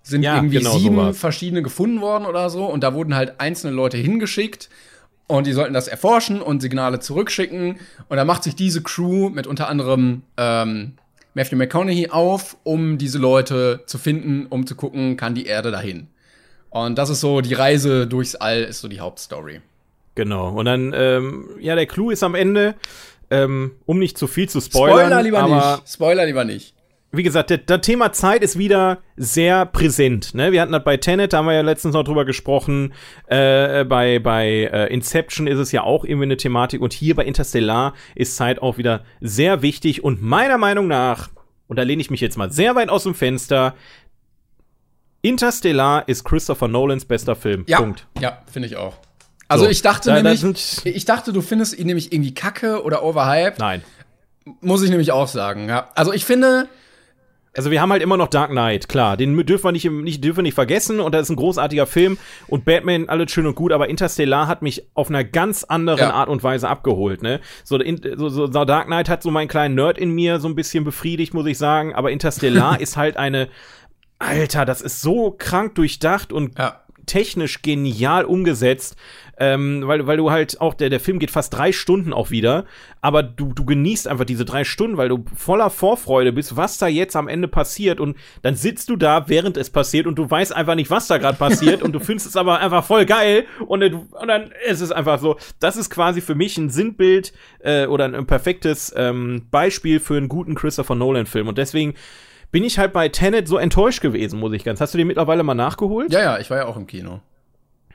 sind Ja, irgendwie genau sieben sowas. verschiedene gefunden worden oder so. Und da wurden halt einzelne Leute hingeschickt. Und die sollten das erforschen und Signale zurückschicken. Und da macht sich diese Crew mit unter anderem ähm, Matthew McConaughey auf, um diese Leute zu finden, um zu gucken, kann die Erde dahin. Und das ist so, die Reise durchs All ist so die Hauptstory. Genau. Und dann, ähm, ja, der Clou ist am Ende, ähm, um nicht zu viel zu spoilern. Spoiler lieber nicht. Spoiler lieber nicht. wie gesagt, das, das Thema Zeit ist wieder sehr präsent. Ne? Wir hatten das bei Tenet, da haben wir ja letztens noch drüber gesprochen. Äh, bei bei äh, Inception ist es ja auch irgendwie eine Thematik. Und hier bei Interstellar ist Zeit auch wieder sehr wichtig. Und meiner Meinung nach, und da lehne ich mich jetzt mal sehr weit aus dem Fenster, Interstellar ist Christopher Nolans bester Film. Ja, Punkt. ja, finde ich auch. Also So, ich dachte da- nämlich, ich dachte, du findest ihn nämlich irgendwie kacke oder overhyped. Nein. Muss ich nämlich auch sagen. Ja. Also ich finde, Also wir haben halt immer noch Dark Knight, klar, den dürfen wir nicht, nicht, dürfen wir nicht vergessen und das ist ein großartiger Film und Batman, alles schön und gut, aber Interstellar hat mich auf einer ganz anderen Ja. Art und Weise abgeholt, ne? So, in, so, so Dark Knight hat so meinen kleinen Nerd in mir so ein bisschen befriedigt, muss ich sagen, aber Interstellar ist halt eine, Alter, das ist so krank durchdacht und ja. Technisch genial umgesetzt, ähm, weil, weil du halt auch, der, der Film geht fast drei Stunden auch wieder, aber du, du genießt einfach diese drei Stunden, weil du voller Vorfreude bist, was da jetzt am Ende passiert und dann sitzt du da, während es passiert und du weißt einfach nicht, was da gerade passiert und du findest es aber einfach voll geil und, dann- und dann ist es einfach so, das ist quasi für mich ein Sinnbild äh, oder ein, ein perfektes ähm, Beispiel für einen guten Christopher Nolan-Film und deswegen bin ich halt bei Tenet so enttäuscht gewesen, muss ich ganz. Hast du den mittlerweile mal nachgeholt? Ja, ja, ich war ja auch im Kino.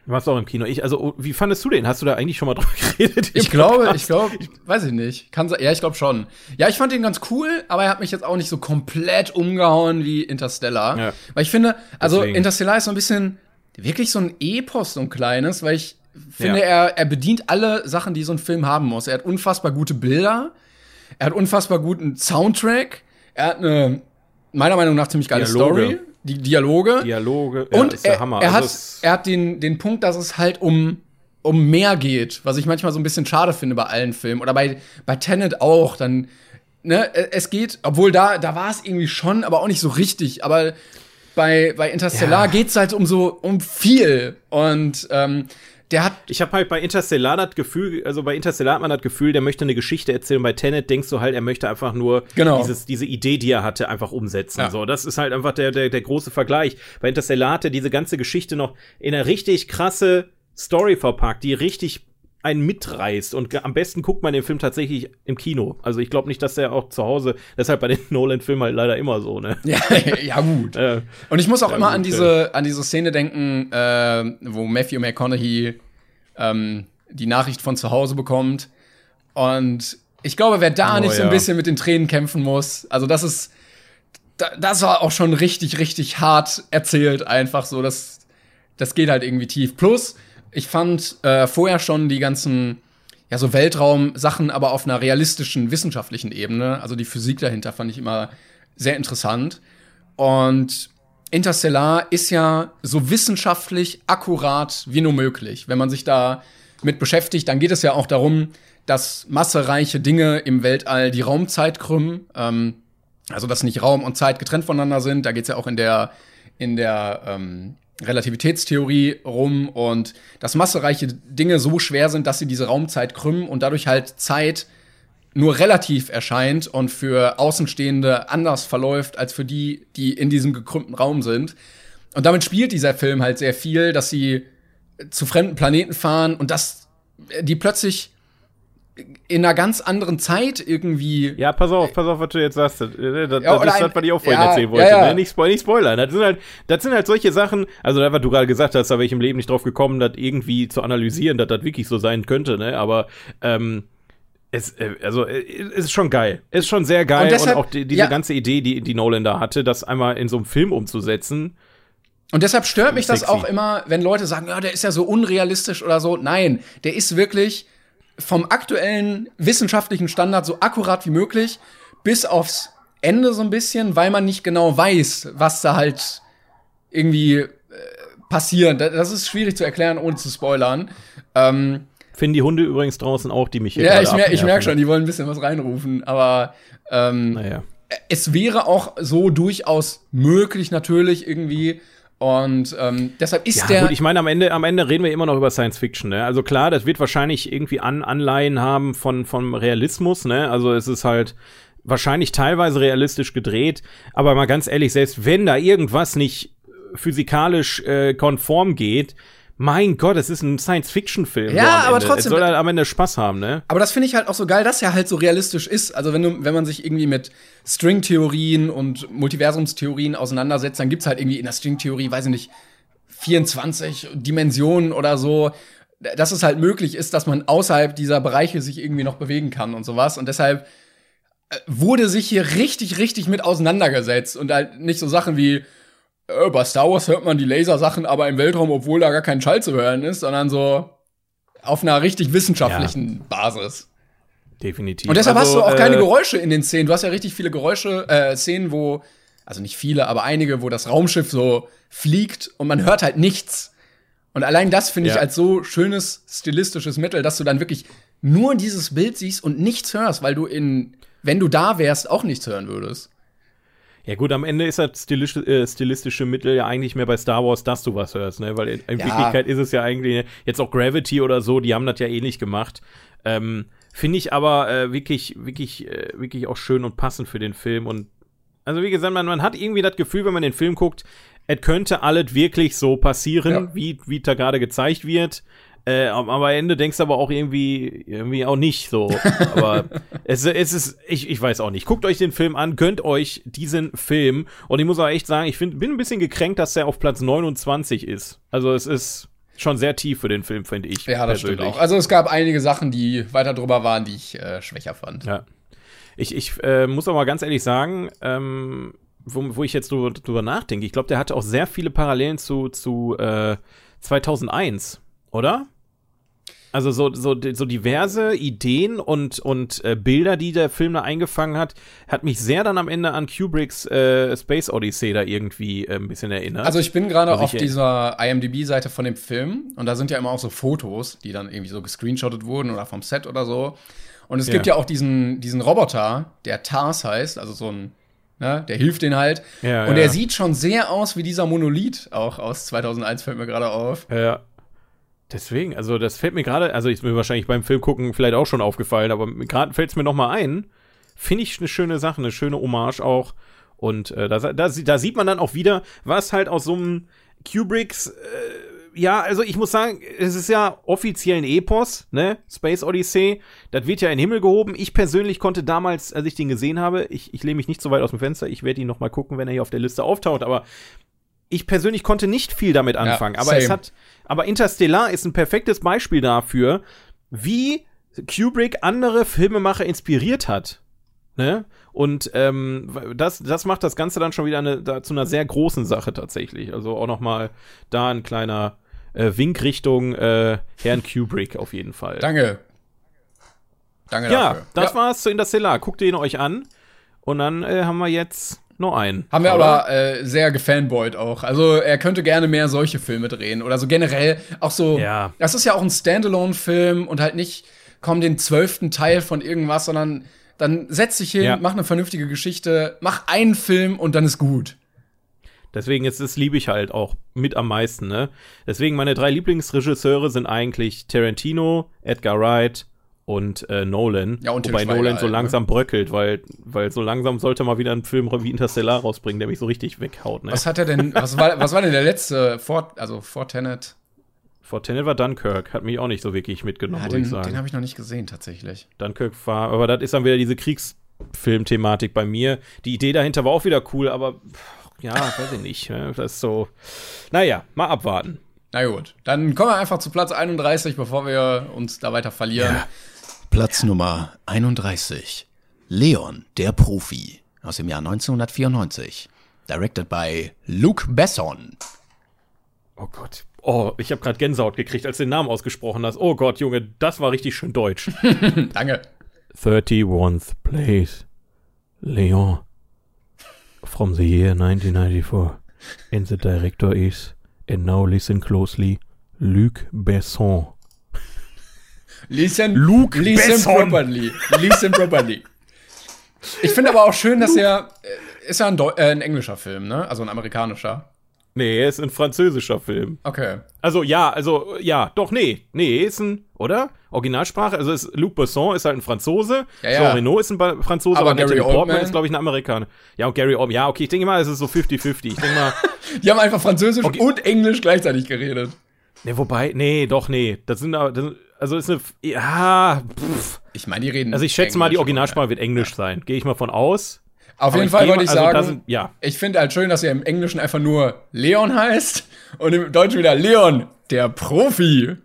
Du warst auch im Kino. Ich, also, wie fandest du den? Hast du da eigentlich schon mal drüber geredet? Ich glaube, ich glaube, weiß ich nicht. Kann ja, ich glaube schon. Ja, ich fand ihn ganz cool, aber er hat mich jetzt auch nicht so komplett umgehauen wie Interstellar. Ja. Weil ich finde, also Deswegen. Interstellar ist so ein bisschen wirklich so ein Epos, so ein kleines, weil ich finde, Ja. er, er bedient alle Sachen, die so ein Film haben muss. Er hat unfassbar gute Bilder, er hat unfassbar guten Soundtrack, er hat eine, meiner Meinung nach, ziemlich geile Dialoge. Story. Die Dialoge. Dialoge. Ja, Und er, Hammer. er, Also hat, es- er hat den, den Punkt, dass es halt um, um mehr geht, was ich manchmal so ein bisschen schade finde bei allen Filmen. Oder bei, bei Tenet auch. Dann ne, äh, es geht, obwohl da, da war es irgendwie schon, aber auch nicht so richtig. Aber bei, bei Interstellar Ja. geht's halt um so, um viel. Und ähm, der hat Ich habe halt bei Interstellar das Gefühl, also bei Interstellar hat man das Gefühl, der möchte eine Geschichte erzählen. Bei Tenet denkst du halt, er möchte einfach nur Genau. dieses, diese Idee, die er hatte, einfach umsetzen. Ja. So, das ist halt einfach der, der, der große Vergleich. Bei Interstellar hat er diese ganze Geschichte noch in eine richtig krasse Story verpackt, die richtig einen mitreißt. Und am besten guckt man den Film tatsächlich im Kino. Also ich glaube nicht, dass er auch zu Hause, deshalb bei den Nolan-Filmen halt leider immer so, ne? ja, ja gut. Äh, Und ich muss auch immer gut, an diese, an diese Szene denken, äh, wo Matthew McConaughey ähm, die Nachricht von zu Hause bekommt. Und ich glaube, wer da Oh, nicht so ein ja. bisschen mit den Tränen kämpfen muss, also das ist, da, das war auch schon richtig, richtig hart erzählt, einfach so. Das, das geht halt irgendwie tief. Plus, ich fand äh, vorher schon die ganzen, ja, so Weltraum-Sachen, aber auf einer realistischen, wissenschaftlichen Ebene. Also die Physik dahinter fand ich immer sehr interessant. Und Interstellar ist ja so wissenschaftlich akkurat wie nur möglich. Wenn man sich da mit beschäftigt, dann geht es ja auch darum, dass massereiche Dinge im Weltall die Raumzeit krümmen. Ähm, also dass nicht Raum und Zeit getrennt voneinander sind. Da geht es ja auch in der, in der ähm, Relativitätstheorie rum und dass massereiche Dinge so schwer sind, dass sie diese Raumzeit krümmen und dadurch halt Zeit nur relativ erscheint und für Außenstehende anders verläuft als für die, die in diesem gekrümmten Raum sind. Und damit spielt dieser Film halt sehr viel, dass sie zu fremden Planeten fahren und dass die plötzlich in einer ganz anderen Zeit irgendwie Ja, pass auf, pass auf, was du jetzt sagst. Das, das, das Ja, das, was ich auch vorhin ja, erzählen wollte. ja. Ne? Nicht, spoil, nicht spoilern. Das sind, halt, das sind halt solche Sachen, also das, was du gerade gesagt hast, da wäre ich im Leben nicht drauf gekommen, das irgendwie zu analysieren, dass das wirklich so sein könnte, ne? Aber ähm, es, äh, also, äh, es ist schon geil. Es ist schon sehr geil Und und, deshalb- auch die, diese ganze Idee, die, die Nolan da hatte, das einmal in so einem Film umzusetzen. Und deshalb stört mich das auch immer, wenn Leute sagen, ja, der ist ja so unrealistisch oder so. Nein, der ist wirklich vom aktuellen wissenschaftlichen Standard so akkurat wie möglich, bis aufs Ende so ein bisschen, weil man nicht genau weiß, was da halt irgendwie äh, passiert. Da- Das ist schwierig zu erklären, ohne zu spoilern. Ähm, Finden die Hunde übrigens draußen auch, die mich hier ja, ich, mer ich merke schon, die wollen ein bisschen was reinrufen, aber ähm, Naja. es wäre auch so durchaus möglich, natürlich irgendwie. Und ähm, deshalb ist Ja, der. gut, ich meine, am Ende, am Ende reden wir immer noch über Science Fiction, ne? Also klar, das wird wahrscheinlich irgendwie An Anleihen haben von, vom Realismus, ne? Also es ist halt wahrscheinlich teilweise realistisch gedreht, aber mal ganz ehrlich, selbst wenn da irgendwas nicht physikalisch äh, konform geht, mein Gott, es ist ein Science-Fiction-Film. Ja, so aber trotzdem- Es soll halt am Ende Spaß haben, ne? Aber das finde ich halt auch so geil, dass er halt so realistisch ist. Also wenn du, wenn man sich irgendwie mit Stringtheorien und Multiversumstheorien auseinandersetzt, dann gibt's halt irgendwie in der Stringtheorie, weiß ich nicht, 24 Dimensionen oder so, dass es halt möglich ist, dass man außerhalb dieser Bereiche sich irgendwie noch bewegen kann und sowas. Und deshalb äh, wurde sich hier richtig, richtig mit auseinandergesetzt und halt nicht so Sachen wie äh, bei Star Wars hört man die Lasersachen aber im Weltraum, obwohl da gar kein Schall zu hören ist, sondern so auf einer richtig wissenschaftlichen Basis. Definitiv. Und deshalb Also, hast du auch keine äh, Geräusche in den Szenen. Du hast ja richtig viele Geräusche, äh, Szenen, wo, also nicht viele, aber einige, wo das Raumschiff so fliegt und man hört halt nichts. Und allein das finde ich Ja. als so schönes stilistisches Mittel, dass du dann wirklich nur dieses Bild siehst und nichts hörst, weil du in, wenn du da wärst, auch nichts hören würdest. Ja gut, am Ende ist das stilistische, äh, stilistische Mittel ja eigentlich mehr bei Star Wars, dass du was hörst, ne? Weil in, in Ja. Wirklichkeit ist es ja eigentlich, jetzt auch Gravity oder so, die haben das ja ähnlich gemacht. Ähm, Finde ich aber äh, wirklich, wirklich, äh, wirklich auch schön und passend für den Film. Und also wie gesagt, man, man hat irgendwie das Gefühl, wenn man den Film guckt, es könnte alles wirklich so passieren, Ja. wie, wie da gerade gezeigt wird. Äh, am am Ende denkst du aber auch irgendwie, irgendwie auch nicht so. Aber es, es ist, ich, ich weiß auch nicht. Guckt euch den Film an, gönnt euch diesen Film. Und ich muss auch echt sagen, ich find, bin ein bisschen gekränkt, dass er auf Platz 29 ist. Also es ist schon sehr tief für den Film, finde ich. Ja, das stimmt persönlich. auch. Also es gab einige Sachen, die weiter drüber waren, die ich äh, schwächer fand. Ja. Ich, ich äh, muss aber ganz ehrlich sagen, ähm, wo, wo ich jetzt drüber, drüber nachdenke, ich glaube, der hatte auch sehr viele Parallelen zu, zu äh, 2001, oder? Also so, so, so diverse Ideen und, und äh, Bilder, die der Film da eingefangen hat, hat mich sehr dann am Ende an Kubricks äh, Space Odyssey da irgendwie äh, ein bisschen erinnert. Also ich bin gerade auf dieser IMDb-Seite von dem Film und da sind ja immer auch so Fotos, die dann irgendwie so gescreenshottet wurden oder vom Set oder so. Und es Ja. gibt ja auch diesen, diesen Roboter, der Tars heißt, also so ein, ne, der hilft denen halt. Ja, und ja. er sieht schon sehr aus wie dieser Monolith, auch aus 2001 fällt mir gerade auf. Ja. Deswegen, also das fällt mir gerade, also ist mir wahrscheinlich beim Film gucken vielleicht auch schon aufgefallen, aber gerade fällt es mir noch mal ein. Finde ich eine schöne Sache, eine schöne Hommage auch. Und äh, da, da, da sieht man dann auch wieder, was halt aus so einem Kubricks, äh, ja, also ich muss sagen, es ist ja offiziell ein Epos, ne? Space Odyssey. Das wird ja in den Himmel gehoben. Ich persönlich konnte damals, als ich den gesehen habe, ich, ich lehne mich nicht so weit aus dem Fenster, ich werde ihn noch mal gucken, wenn er hier auf der Liste auftaucht, aber ich persönlich konnte nicht viel damit anfangen. aber es hat, aber Interstellar ist ein perfektes Beispiel dafür, wie Kubrick andere Filmemacher inspiriert hat. Ne? Und ähm, das, das macht das Ganze dann schon wieder eine, da, zu einer sehr großen Sache tatsächlich. Also auch noch mal da ein kleiner äh, Wink Richtung äh, Herrn Kubrick auf jeden Fall. Danke. Danke Ja, dafür. das Ja. war's zu Interstellar. Guckt ihn euch an. Und dann äh, haben wir jetzt noch einen. Haben wir oder? aber äh, sehr gefanboyt auch. Also er könnte gerne mehr solche Filme drehen. Oder so generell auch so. Ja. Das ist ja auch ein Standalone-Film und halt nicht, komm, den zwölften Teil von irgendwas, sondern dann setz dich hin, Ja. mach eine vernünftige Geschichte, mach einen Film und dann ist gut. Deswegen ist das liebe ich halt auch mit am meisten, ne? Deswegen meine drei Lieblingsregisseure sind eigentlich Tarantino, Edgar Wright und äh, Nolan. Ja, und Wobei Schweiger Nolan so halt, ne? langsam bröckelt, weil, weil so langsam sollte mal wieder ein Film wie Interstellar rausbringen, der mich so richtig weghaut, ne? Was hat er denn, was war, was war denn der letzte vor, also vor Tenet? Vor Tenet war Dunkirk, hat mich auch nicht so wirklich mitgenommen, Ja, muss ich den, sagen. den habe ich noch nicht gesehen, tatsächlich. Dunkirk war, aber das ist dann wieder diese Kriegsfilm-Thematik bei mir. Die Idee dahinter war auch wieder cool, aber pff, ja, weiß ich nicht. ne? Das ist so. Naja, mal abwarten. Na gut, dann kommen wir einfach zu Platz 31, bevor wir uns da weiter verlieren. Platz Nummer 31. Leon, der Profi. Aus dem Jahr 1994. Directed by Luc Besson. Oh Gott. Oh, ich habe gerade Gänsehaut gekriegt, als du den Namen ausgesprochen hast. Oh Gott, Junge, das war richtig schön deutsch. Danke. 31st place. Leon. From the year 1994. And the director is, and now listen closely, Luc Besson. Listen, Luc listen Besson. properly. Listen properly. Ich finde aber auch schön, dass er äh, ist ja ein, Deu äh, ein englischer Film, ne? Also ein amerikanischer. Nee, er ist ein französischer Film. Okay. Also ja, also ja, doch nee, nee, ist ein, oder? Originalsprache, also ist Luc Besson ist halt ein Franzose, Ja, ja. Jean Reno ist ein ba Franzose, Aber aber, Gary Natalie Portman ist glaube ich ein Amerikaner. Ja, und Gary Oldman, ja, okay, ich denke mal, es ist so 50-50. Ich denke mal, Die haben einfach Französisch Okay. und Englisch gleichzeitig geredet. Ne, wobei, nee, doch nee, das sind aber also ist eine ja, pff. Ich meine, die reden. also ich schätze mal, die Englisch, Originalsprache wird Englisch sein. Gehe ich mal von aus. Auf aber jeden Fall wollte ich also sagen, sind- ja. ich finde halt schön, dass er im Englischen einfach nur Leon heißt und im Deutschen wieder Leon, der Profi.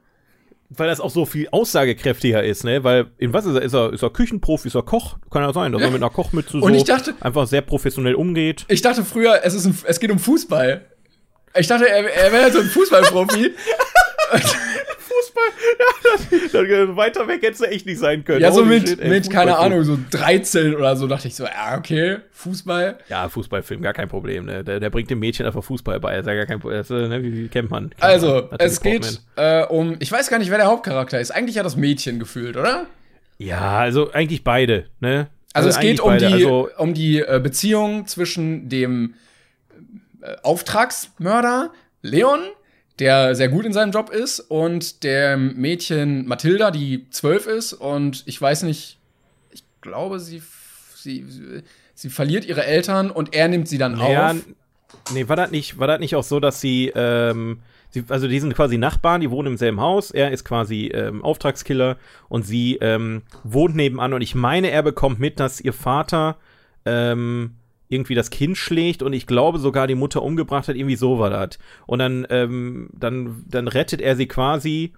Weil das auch so viel aussagekräftiger ist, ne? Weil in was ist er? Ist er, ist er Küchenprofi, ist er Koch? Kann ja sein, dass er mit einer Kochmütze Und so dachte- einfach sehr professionell umgeht. Ich dachte früher, es, ist ein, es geht um Fußball. Ich dachte, er, er wäre so ein Fußballprofi. Dann, weiter weg hätte es echt nicht sein können. ja, so Holy mit, shit, ey, mit keine. Ahnung, so 13 oder so dachte ich so, ja, okay, Fußball. Ja, Fußballfilm, gar kein Problem. Ne? Der, der bringt dem Mädchen einfach Fußball bei. Ist ja gar kein Problem. Äh, ne, wie, wie kennt man? Kennt Also, man. Es geht äh, um, ich weiß gar nicht, wer der Hauptcharakter ist. Eigentlich ja das Mädchen gefühlt, oder? Ja, also eigentlich beide, ne? Also, es eigentlich geht um die, beide. Also, um die äh, Beziehung zwischen dem äh, Auftragsmörder Leon, der sehr gut in seinem Job ist, und dem Mädchen Mathilda, die zwölf ist. Und ich weiß nicht, ich glaube, sie, sie, sie verliert ihre Eltern und er nimmt sie dann ja, auf. nee, war das nicht, war das nicht auch so, dass sie, ähm, sie, also die sind quasi Nachbarn, die wohnen im selben Haus. Er ist quasi ähm, Auftragskiller und sie ähm, wohnt nebenan. Und ich meine, er bekommt mit, dass ihr Vater ähm, irgendwie das Kind schlägt und ich glaube sogar die Mutter umgebracht hat, irgendwie so war das. Und dann, ähm, dann, dann rettet er sie quasi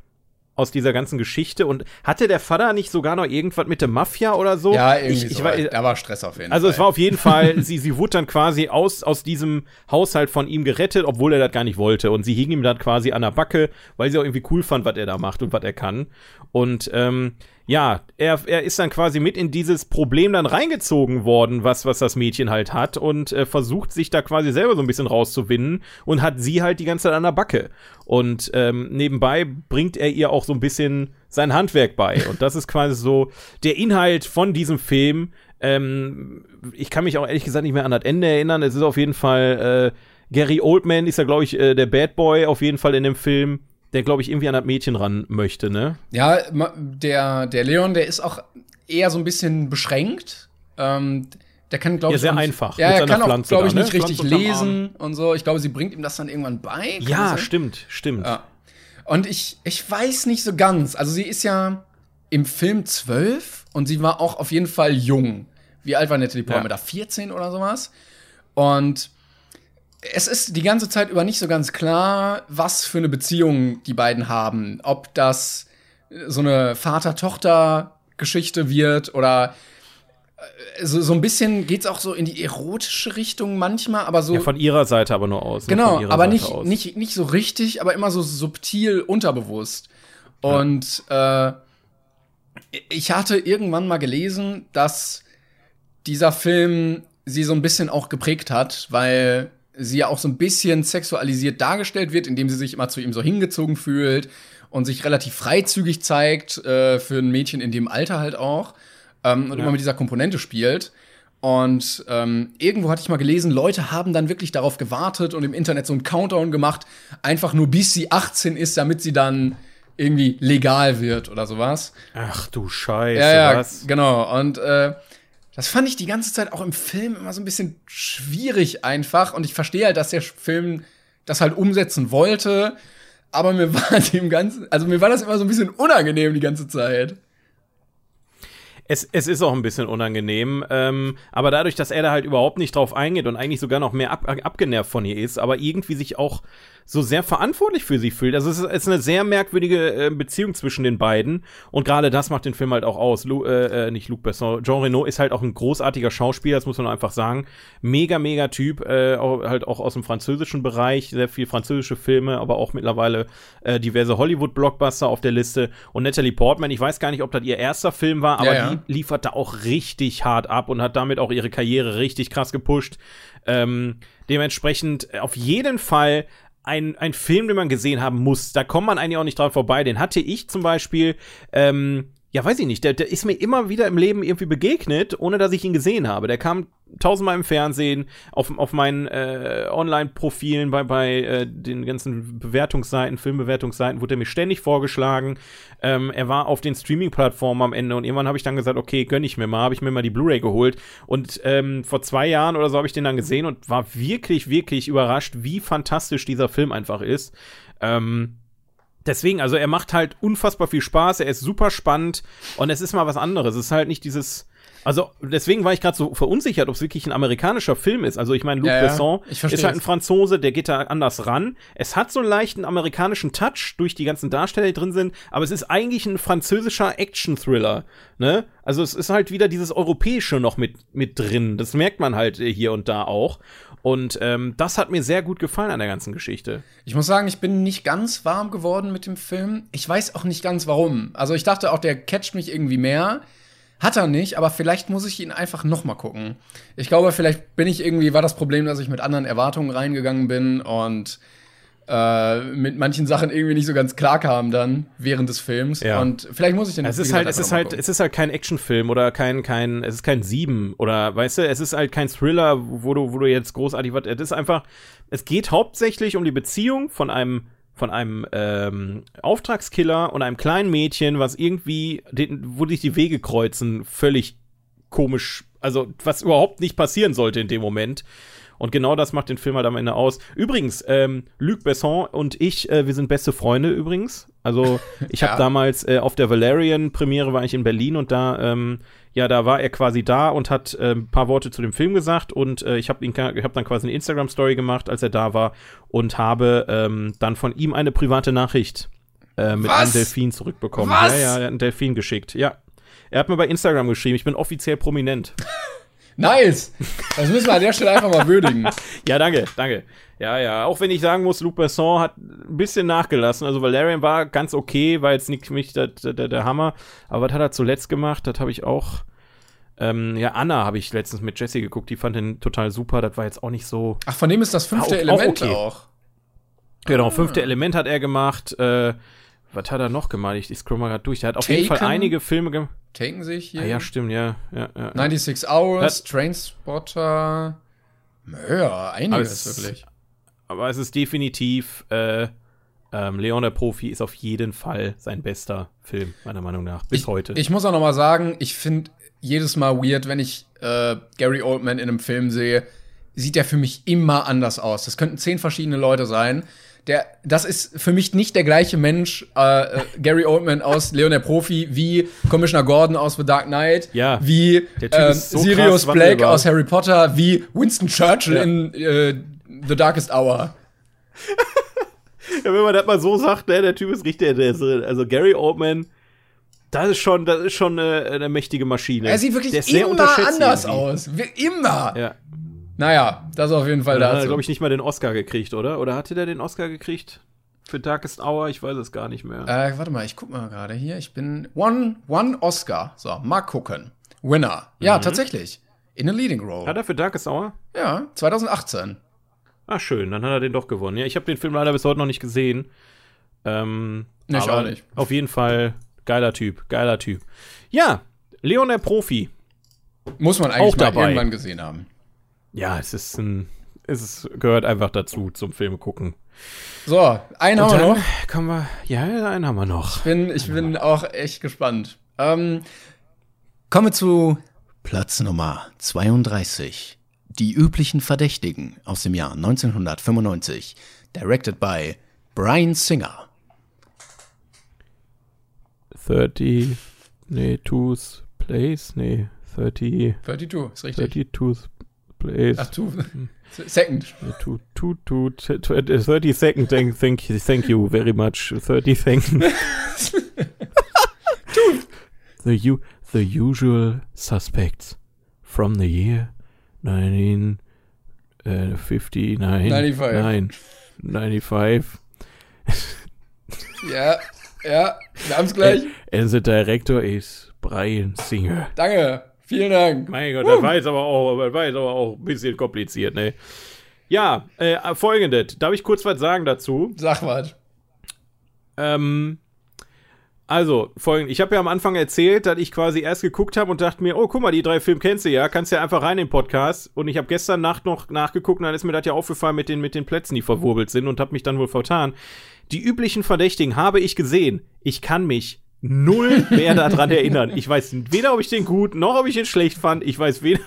aus dieser ganzen Geschichte und hatte der Vater nicht sogar noch irgendwas mit der Mafia oder so? Ja, irgendwie ich, ich so. war, da war Stress auf jeden also Fall. es war auf jeden Fall, sie, sie wurde dann quasi aus, aus diesem Haushalt von ihm gerettet, obwohl er das gar nicht wollte. Und sie hing ihm dann quasi an der Backe, weil sie auch irgendwie cool fand, was er da macht und was er kann. Und ähm, ja, er, er ist dann quasi mit in dieses Problem dann reingezogen worden, was, was das Mädchen halt hat und äh, versucht sich da quasi selber so ein bisschen rauszuwinden und hat sie halt die ganze Zeit an der Backe. Und ähm, nebenbei bringt er ihr auch so ein bisschen sein Handwerk bei. Und das ist quasi so der Inhalt von diesem Film. Ähm, ich kann mich auch ehrlich gesagt nicht mehr an das Ende erinnern. Es ist auf jeden Fall äh, Gary Oldman ist ja, glaube ich, äh, der Bad Boy auf jeden Fall in dem Film, der, glaube ich, irgendwie an das Mädchen ran möchte, ne? Ja, der, der Leon, der ist auch eher so ein bisschen beschränkt. Ähm, der kann, glaube Ja, ich, sehr einfach Ja, er kann auch, glaube ich, ne? nicht richtig Pflanze lesen und so. Ich glaube, sie bringt ihm das dann irgendwann bei. Ja, sein? stimmt, stimmt. Ja. Und ich, ich weiß nicht so ganz. Also sie ist ja im Film zwölf und sie war auch auf jeden Fall jung. Wie alt war Natalie Portman? Ja. Da 14 oder sowas? Und es ist die ganze Zeit über nicht so ganz klar, was für eine Beziehung die beiden haben. Ob das so eine Vater-Tochter-Geschichte wird oder äh, so, so ein bisschen geht's auch so in die erotische Richtung manchmal, aber so Ja, von ihrer Seite aber nur aus. ne? Genau, aber Seite nicht, aus. nicht, nicht so richtig, aber immer so subtil unterbewusst. Und äh, ich hatte irgendwann mal gelesen, dass dieser Film sie so ein bisschen auch geprägt hat, weil sie ja auch so ein bisschen sexualisiert dargestellt wird, indem sie sich immer zu ihm so hingezogen fühlt und sich relativ freizügig zeigt, äh, für ein Mädchen in dem Alter halt auch, ähm, und immer mit dieser Komponente spielt. Und ähm, irgendwo hatte ich mal gelesen, Leute haben dann wirklich darauf gewartet und im Internet so einen Countdown gemacht, einfach nur bis sie 18 ist, damit sie dann irgendwie legal wird oder sowas. Ach du Scheiße, Ja, ja, was? genau. Und äh, das fand ich die ganze Zeit auch im Film immer so ein bisschen schwierig einfach. Und ich verstehe halt, dass der Film das halt umsetzen wollte. Aber mir war dem ganzen, also mir war das immer so ein bisschen unangenehm die ganze Zeit. Es, es ist auch ein bisschen unangenehm, ähm, aber dadurch, dass er da halt überhaupt nicht drauf eingeht und eigentlich sogar noch mehr ab, abgenervt von ihr ist, aber irgendwie sich auch so sehr verantwortlich für sie fühlt. Also es ist, es ist eine sehr merkwürdige äh, Beziehung zwischen den beiden und gerade das macht den Film halt auch aus. Lu, äh, äh, nicht Luc Besson, Jean Reno ist halt auch ein großartiger Schauspieler, das muss man einfach sagen. Mega, mega Typ, äh, auch, halt auch aus dem französischen Bereich, sehr viel französische Filme, aber auch mittlerweile äh, diverse Hollywood-Blockbuster auf der Liste. Und Natalie Portman, ich weiß gar nicht, ob das ihr erster Film war, aber Ja, ja. die liefert da auch richtig hart ab und hat damit auch ihre Karriere richtig krass gepusht. Ähm, dementsprechend auf jeden Fall ein, ein Film, den man gesehen haben muss. Da kommt man eigentlich auch nicht dran vorbei. Den hatte ich zum Beispiel, ähm, ja, weiß ich nicht, der, der ist mir immer wieder im Leben irgendwie begegnet, ohne dass ich ihn gesehen habe. Der kam tausendmal im Fernsehen, auf, auf meinen äh, Online-Profilen, bei, bei äh, den ganzen Bewertungsseiten, Filmbewertungsseiten, wurde er mir ständig vorgeschlagen. Ähm, er war auf den Streaming-Plattformen am Ende und irgendwann habe ich dann gesagt, okay, gönn ich mir mal, habe ich mir mal die Blu-ray geholt. Und ähm, vor zwei Jahren oder so habe ich den dann gesehen und war wirklich, wirklich überrascht, wie fantastisch dieser Film einfach ist. Ähm, Deswegen, also er macht halt unfassbar viel Spaß, er ist super spannend und es ist mal was anderes. Es ist halt nicht dieses. Also deswegen war ich gerade so verunsichert, ob es wirklich ein amerikanischer Film ist. Also ich meine, Luc Ja, Besson ist halt ein Franzose, der geht da anders ran. Es hat so einen leichten amerikanischen Touch durch die ganzen Darsteller, die drin sind, aber es ist eigentlich ein französischer Action-Thriller. Ne? Also es ist halt wieder dieses Europäische noch mit, mit drin. Das merkt man halt äh, hier und da auch. Und ähm, das hat mir sehr gut gefallen an der ganzen Geschichte. Ich muss sagen, ich bin nicht ganz warm geworden mit dem Film. Ich weiß auch nicht ganz warum. Also ich dachte auch, der catcht mich irgendwie mehr. Hat er nicht, aber vielleicht muss ich ihn einfach noch mal gucken. Ich glaube, vielleicht bin ich irgendwie, war das Problem, dass ich mit anderen Erwartungen reingegangen bin und äh, mit manchen Sachen irgendwie nicht so ganz klar kam dann während des Films. Ja. Und vielleicht muss ich den Es ist halt, es ist halt, gucken. es ist halt kein Actionfilm oder kein, kein, es ist kein Sieben oder weißt du, es ist halt kein Thriller, wo du, wo du jetzt großartig was. Es ist einfach, es geht hauptsächlich um die Beziehung von einem, von einem ähm, Auftragskiller und einem kleinen Mädchen, was irgendwie, den, wo sich die Wege kreuzen, völlig komisch, also was überhaupt nicht passieren sollte in dem Moment. Und genau das macht den Film halt am Ende aus. Übrigens, ähm, Luc Besson und ich, äh, wir sind beste Freunde übrigens. Also ich habe Ja. damals äh, auf der Valerian-Premiere war ich in Berlin und da, ähm, ja, da war er quasi da und hat äh, ein paar Worte zu dem Film gesagt und äh, ich habe ihn, ich habe dann quasi eine Instagram-Story gemacht, als er da war und habe ähm, dann von ihm eine private Nachricht äh, mit Was? einem Delfin zurückbekommen. Was? Ja, ja, er hat einen Delfin geschickt. Ja. Er hat mir bei Instagram geschrieben, ich bin offiziell prominent. Nice! Das müssen wir an der Stelle einfach mal würdigen. Ja, danke, danke. Ja, ja. Auch wenn ich sagen muss, Luc Besson hat ein bisschen nachgelassen. Also Valerian war ganz okay, war jetzt nicht für mich der, der, der Hammer. Aber was hat er zuletzt gemacht? Das habe ich auch. Ähm, ja, Anna habe ich letztens mit Jessie geguckt. Die fand den total super. Das war jetzt auch nicht so. Ach, von dem ist das fünfte Ah, auch- Element auch okay. auch. Genau, fünfte Element hat er gemacht. Äh, Was hat er noch gemacht? Ich, ich scroll mal gerade durch. Der hat auf jeden Fall Taken? einige Filme gemacht. Taken sich hier. Ah, ja, stimmt, ja. ja, ja. 96 Hours, Trainspotter. Ja, einiges es- wirklich. Aber es ist definitiv, äh, ähm, Leon der Profi ist auf jeden Fall sein bester Film, meiner Meinung nach, bis ich, heute. Ich muss auch noch mal sagen, ich finde jedes Mal weird, wenn ich äh, Gary Oldman in einem Film sehe, sieht der für mich immer anders aus. Das könnten zehn verschiedene Leute sein. Der, das ist für mich nicht der gleiche Mensch, äh, äh, Gary Oldman aus Leon der Profi, wie Commissioner Gordon aus The Dark Knight, Ja. wie ist so Sirius Black wandelbar. aus Harry Potter, wie Winston Churchill Ja. in äh, The Darkest Hour. ja, wenn man das mal so sagt, ne, der Typ ist richtig, der ist, äh, also Gary Oldman, das ist schon, das ist schon eine, eine mächtige Maschine. Er sieht wirklich immer anders irgendwie. aus. Wie- Immer. Ja. Naja, das auf jeden Fall Da hat er, dazu. glaube ich, nicht mal den Oscar gekriegt, oder? Oder hatte der den Oscar gekriegt? Für Darkest Hour? Ich weiß es gar nicht mehr. Äh, warte mal, ich guck mal gerade hier. Ich bin One, One Oscar. So, mal gucken. Winner. Ja, tatsächlich. In a leading role. Mhm. Hat er für Darkest Hour? Ja, 2018. Ah, schön, dann hat er den doch gewonnen. Ja, ich habe den Film leider bis heute noch nicht gesehen. Ähm, Nee, ich aber auch nicht. Auf jeden Fall geiler Typ, geiler Typ. Ja, Leon der Profi. Muss man eigentlich Auch dabei. irgendwann gesehen haben. Ja, es ist ein, es gehört einfach dazu zum Film gucken. So, einen haben wir noch. kommen wir, ja, einen haben wir noch. Bin, ich bin auch echt gespannt. Ähm, kommen wir zu Platz Nummer 32. Die üblichen Verdächtigen aus dem Jahr 1995. Directed by Brian Singer. 30, nee, Two's Place, nee, 30, 32, ist richtig. 30 Place. Ach, du. Second. Two, two, two, t- t- 30 second, thank, thank, you- thank you very much. 30 second. the, u, the usual suspects from the year 1959. 95. Nine, 95. Ja, ja, wir haben es gleich. And the director is Brian Singer. Danke. Vielen Dank. Mein Gott, das war jetzt aber auch, das war jetzt aber auch ein bisschen kompliziert, ne? Ja, äh, folgendes. Darf ich kurz was sagen dazu? Sag was. Ähm, also, folgendes. Ich habe ja am Anfang erzählt, dass ich quasi erst geguckt habe und dachte mir, oh, guck mal, die drei Filme kennst du ja, kannst ja einfach rein in den Podcast. Und ich habe gestern Nacht noch nachgeguckt und dann ist mir das ja aufgefallen mit den, mit den Plätzen, die verwurbelt sind und habe mich dann wohl vertan. Die üblichen Verdächtigen habe ich gesehen. Ich kann mich null mehr daran erinnern. Ich weiß weder, ob ich den gut, noch ob ich den schlecht fand. Ich weiß weder,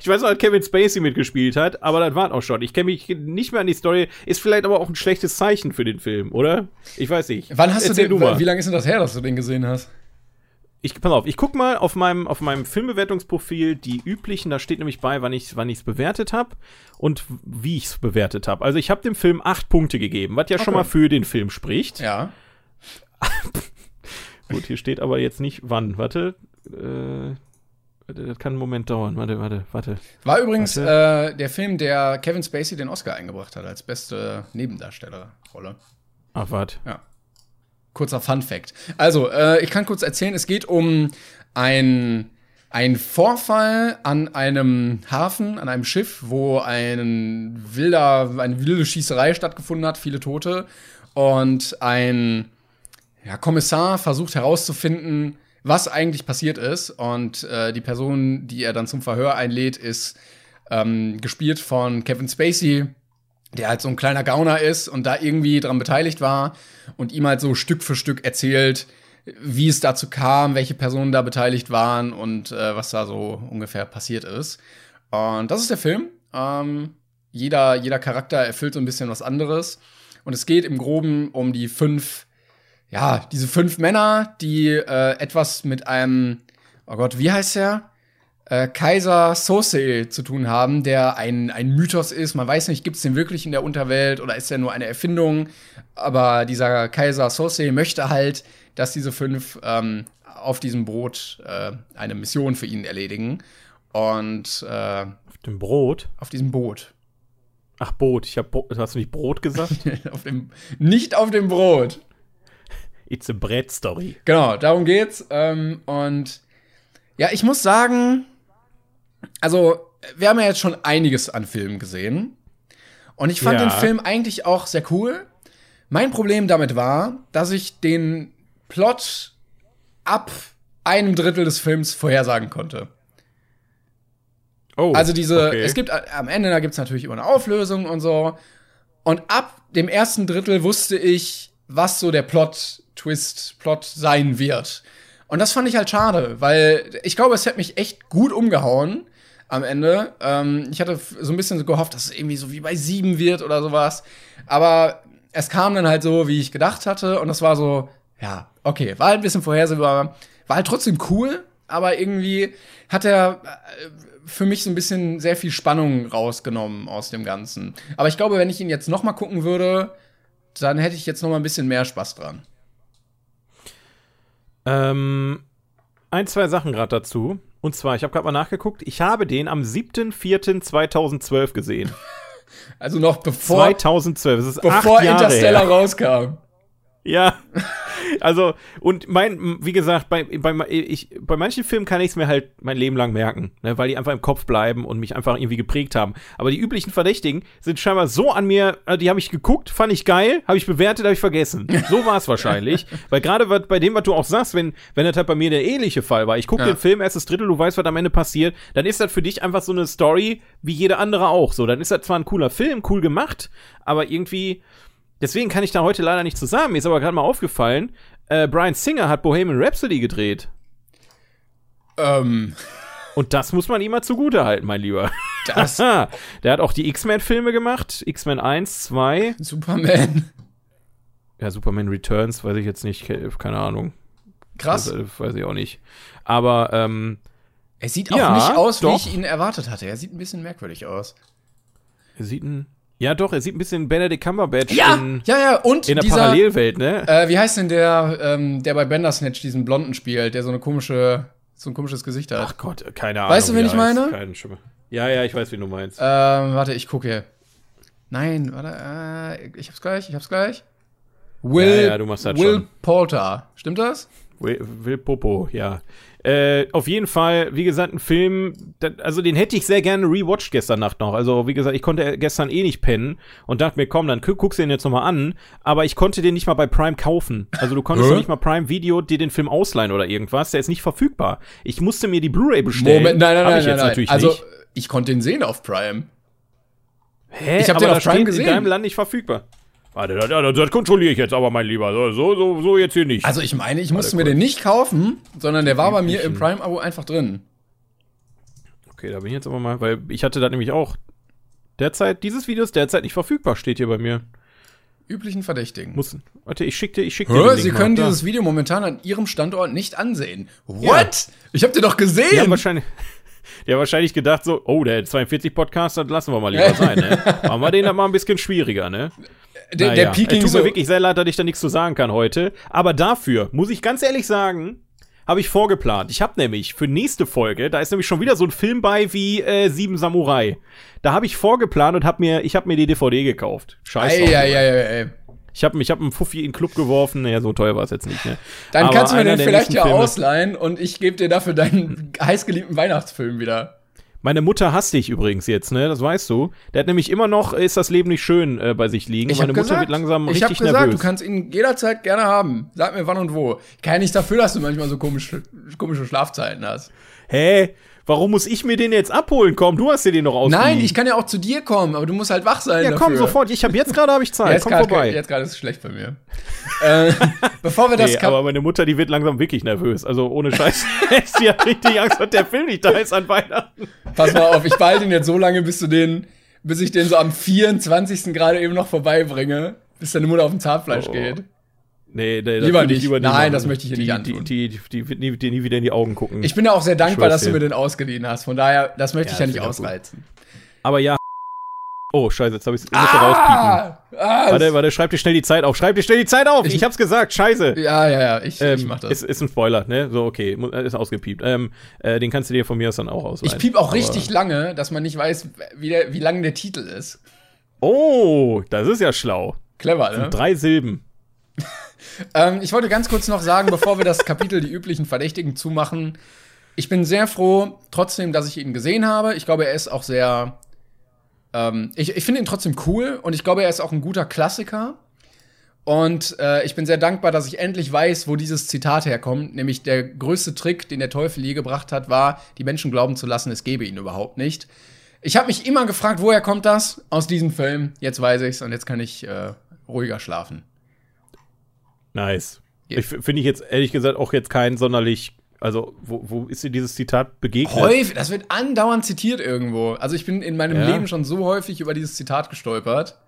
ich weiß noch, dass Kevin Spacey mitgespielt hat, aber das war auch schon. Ich kenne mich nicht mehr an die Story. Ist vielleicht aber auch ein schlechtes Zeichen für den Film, oder? Ich weiß nicht. Wann hast Erzähl du den, mal. wie lange ist denn das her, dass du den gesehen hast? Ich, pass auf, ich guck mal auf meinem, auf meinem Filmbewertungsprofil die üblichen, da steht nämlich bei, wann ich wann ich's bewertet habe und wie ich's bewertet habe. Also ich habe dem Film acht Punkte gegeben, was ja schon Okay. mal für den Film spricht. Ja. Gut, hier steht aber jetzt nicht wann. Warte, äh, warte, das kann einen Moment dauern. Warte, warte, warte. War übrigens äh, der Film, der Kevin Spacey den Oscar eingebracht hat als beste Nebendarstellerrolle. Ach, warte. Ja. Kurzer Fun Fact. Also, äh, ich kann kurz erzählen, es geht um ein, ein Vorfall an einem Hafen, an einem Schiff, wo ein wilder, eine wilde Schießerei stattgefunden hat, viele Tote. Und ein ja, Kommissar versucht herauszufinden, was eigentlich passiert ist. Und äh, die Person, die er dann zum Verhör einlädt, ist ähm, gespielt von Kevin Spacey, der halt so ein kleiner Gauner ist und da irgendwie dran beteiligt war und ihm halt so Stück für Stück erzählt, wie es dazu kam, welche Personen da beteiligt waren und äh, was da so ungefähr passiert ist. Und das ist der Film. Ähm, jeder, jeder Charakter erfüllt so ein bisschen was anderes. Und es geht im Groben um die fünf, ja, diese fünf Männer, die äh, etwas mit einem, oh Gott, wie heißt der? äh, Kaiser Sose zu tun haben, der ein, ein Mythos ist. Man weiß nicht, gibt es den wirklich in der Unterwelt oder ist er nur eine Erfindung? Aber dieser Kaiser Sose möchte halt, dass diese fünf ähm, auf diesem Boot äh, eine Mission für ihn erledigen. Und äh, Auf dem Brot. auf diesem Boot. Ach, Boot. Ich hab, Bo hast du nicht Brot gesagt? auf dem, nicht auf dem Brot. It's a Bread Story. Genau, darum geht's. Ähm, und ja, ich muss sagen, also wir haben ja jetzt schon einiges an Filmen gesehen. Und ich fand Ja. den Film eigentlich auch sehr cool, Mein Problem damit war, dass ich den Plot ab einem Drittel des Films vorhersagen konnte. Oh, Also diese, okay. es gibt am Ende, da gibt's natürlich immer eine Auflösung und so. Und ab dem ersten Drittel wusste ich, was so der Plot-Twist, Plot sein wird. Und das fand ich halt schade, weil ich glaube, es hätte mich echt gut umgehauen am Ende. Ähm, ich hatte so ein bisschen gehofft, dass es irgendwie so wie bei sieben wird oder sowas. Aber es kam dann halt so, wie ich gedacht hatte. Und das war so, ja, okay, war halt ein bisschen vorhersehbar. War halt trotzdem cool, aber irgendwie hat er äh, für mich so ein bisschen sehr viel Spannung rausgenommen aus dem Ganzen. Aber ich glaube, wenn ich ihn jetzt noch mal gucken würde, dann hätte ich jetzt noch mal ein bisschen mehr Spaß dran. Ähm, ein, zwei Sachen gerade dazu. Und zwar, ich habe gerade mal nachgeguckt, ich habe den am 7.4.2012 gesehen. Also noch bevor, 2012, das ist bevor acht Jahre Interstellar her. rauskam. Ja. Also, und mein, wie gesagt, bei, bei, ich, bei manchen Filmen kann ich es mir halt mein Leben lang merken, ne, weil die einfach im Kopf bleiben und mich einfach irgendwie geprägt haben. Aber die üblichen Verdächtigen sind scheinbar so an mir, äh, die habe ich geguckt, fand ich geil, habe ich bewertet, habe ich vergessen. So war es wahrscheinlich. weil gerade bei dem, was du auch sagst, wenn, wenn das halt bei mir der ähnliche Fall war, ich gucke Ja. den Film, erstes Drittel, du weißt, was am Ende passiert, dann ist das für dich einfach so eine Story wie jede andere auch. So, dann ist das zwar ein cooler Film, cool gemacht, aber irgendwie. Deswegen kann ich da heute leider nicht zusammen. Mir ist aber gerade mal aufgefallen, äh, Brian Singer hat Bohemian Rhapsody gedreht. Ähm, Und das muss man ihm mal zugute halten, mein Lieber. das Der hat auch die X-Men-Filme gemacht. X-Men 1, 2. Superman. Ja, Superman Returns, weiß ich jetzt nicht. ke- Keine Ahnung. Krass. Das, äh, weiß ich auch nicht. Aber, ähm, Er sieht auch Ja, nicht aus, wie doch. ich ihn erwartet hatte. Er sieht ein bisschen merkwürdig aus. er sieht ein. Ja, doch, er sieht ein bisschen Benedict Cumberbatch Ja, in, ja, ja. Und in der dieser, Parallelwelt, ne? Äh, wie heißt denn der, ähm, der bei Bandersnatch diesen Blonden spielt, der so eine komische, so ein komisches Gesicht hat? Ach Gott, keine Ahnung. Weißt du, wen ich meine? Keinen Schimmer. Ja, ja, ich weiß, wie du meinst. Ähm, warte, ich gucke hier. Nein, warte, äh, ich hab's gleich, ich hab's gleich. Will, Ja, ja, du machst das Will schon. Poulter. Stimmt das? Will, Will Popo, ja. Äh, auf jeden Fall, wie gesagt, ein Film, also den hätte ich sehr gerne rewatcht gestern Nacht noch. Also, wie gesagt, ich konnte gestern eh nicht pennen und dachte mir, komm, dann gu- guckst du den jetzt nochmal an. Aber ich konnte den nicht mal bei Prime kaufen. Also, du konntest nicht mal Prime Video dir den Film ausleihen oder irgendwas. Der ist nicht verfügbar. Ich musste mir die Blu-ray bestellen. Moment, nein, nein, Hab nein, ich nein, jetzt nein. natürlich Also, nicht. ich konnte den sehen auf Prime. Hä? ich hab Aber den auf Prime gesehen. in deinem Land nicht verfügbar. Warte, das, das, das kontrolliere ich jetzt aber, mein Lieber. So, so, so, jetzt hier nicht. Also, ich meine, ich musste mir den nicht kaufen, sondern der war bei mir im Prime-Abo einfach drin. Okay, da bin ich jetzt aber mal, weil ich hatte das nämlich auch. Derzeit, dieses Video ist derzeit nicht verfügbar, steht hier bei mir. Üblichen Verdächtigen. Muss, warte, ich schick dir, ich schick dir Link Sie mal. können Da. dieses Video momentan an Ihrem Standort nicht ansehen. What? Ich hab den doch gesehen. wahrscheinlich, die haben wahrscheinlich gedacht so, oh, der 42 Podcast, das lassen wir mal lieber sein, ne? Machen wir den dann mal ein bisschen schwieriger, ne? Der, Naja, der Peking es tut so. mir wirklich sehr leid, dass ich da nichts zu sagen kann heute. Aber dafür, muss ich ganz ehrlich sagen, habe ich vorgeplant. Ich habe nämlich für nächste Folge, da ist nämlich schon wieder so ein Film bei wie äh, Sieben Samurai. Da habe ich vorgeplant und habe mir, ich habe mir die DVD gekauft. Scheiße. Ey, ey, ey, ey. Ich habe ich hab einen Fuffi in den Club geworfen. Naja, so teuer war es jetzt nicht, ne? Dann Aber kannst du mir den vielleicht ja Filme- ausleihen und ich gebe dir dafür deinen heißgeliebten Weihnachtsfilm wieder. Meine Mutter hasst dich übrigens jetzt, ne? Das weißt du. Der hat nämlich immer noch, ist das Leben nicht schön äh, bei sich liegen. Meine hab Mutter gesagt, wird langsam ich hab richtig gesagt, nervös. du kannst ihn jederzeit gerne haben. Sag mir wann und wo. Ich kann ja nichts dafür, dass du manchmal so komische, komische Schlafzeiten hast. Hä? Warum muss ich mir den jetzt abholen? Komm, du hast dir den noch ausgeliehen. Nein, ich kann ja auch zu dir kommen, aber du musst halt wach sein Ja, dafür. komm, sofort. Ich habe jetzt gerade habe ich Zeit. Jetzt komm gerade vorbei. jetzt gerade ist es schlecht bei mir. äh, bevor wir das nee, aber meine Mutter, die wird langsam wirklich nervös. Also ohne Scheiß. sie hat richtig Angst, dass der Film nicht da ist an Weihnachten. Pass mal auf, ich behalte ihn jetzt so lange, bis du den, bis ich den so am 24. gerade eben noch vorbeibringe, bis deine Mutter auf dem Zahnfleisch Oh. geht. Nee, nee, Lieber nicht. lieber Nein, machen. das möchte ich die, nicht antun. Die, die, die, wird nie, dir nie wieder in die Augen gucken. Ich bin ja auch sehr dankbar, dass du dir. mir den ausgeliehen hast. Von daher, das möchte Ja, ich ja nicht ausreizen. aber ja. Oh, scheiße, jetzt habe ich es rauspiepen. Ah, Warte, warte, schreib dir schnell die Zeit auf. Schreib dir schnell die Zeit auf. Ich, Ich- hab's gesagt, scheiße. Ja, ja, ja, ich, Ähm, ich mach das. Ist, ist ein Spoiler, ne? So, okay, mu- ist ausgepiept. Ähm, äh, den kannst du dir von mir aus dann auch ausleihen. Ich piep auch Aber- richtig lange, dass man nicht weiß, wie, der, wie lang der Titel ist. Oh, das ist ja schlau. Clever, ne? Drei Silben. Ähm, ich wollte ganz kurz noch sagen, bevor wir das Kapitel die üblichen Verdächtigen zumachen. Ich bin sehr froh, trotzdem, dass ich ihn gesehen habe. Ich glaube, er ist auch sehr. Ähm, ich ich finde ihn trotzdem cool und ich glaube, er ist auch ein guter Klassiker. Und äh, ich bin sehr dankbar, dass ich endlich weiß, wo dieses Zitat herkommt. Nämlich der größte Trick, den der Teufel je gebracht hat, war, die Menschen glauben zu lassen, es gebe ihn überhaupt nicht. Ich habe mich immer gefragt, woher kommt das? Aus diesem Film. Jetzt weiß ich's und jetzt kann ich äh, ruhiger schlafen. Nice. Ich f- finde ich jetzt ehrlich gesagt auch jetzt kein sonderlich. Also, wo, wo ist dir dieses Zitat begegnet? Häufig, das wird andauernd zitiert irgendwo. Also ich bin in meinem Ja. Leben schon so häufig über dieses Zitat gestolpert.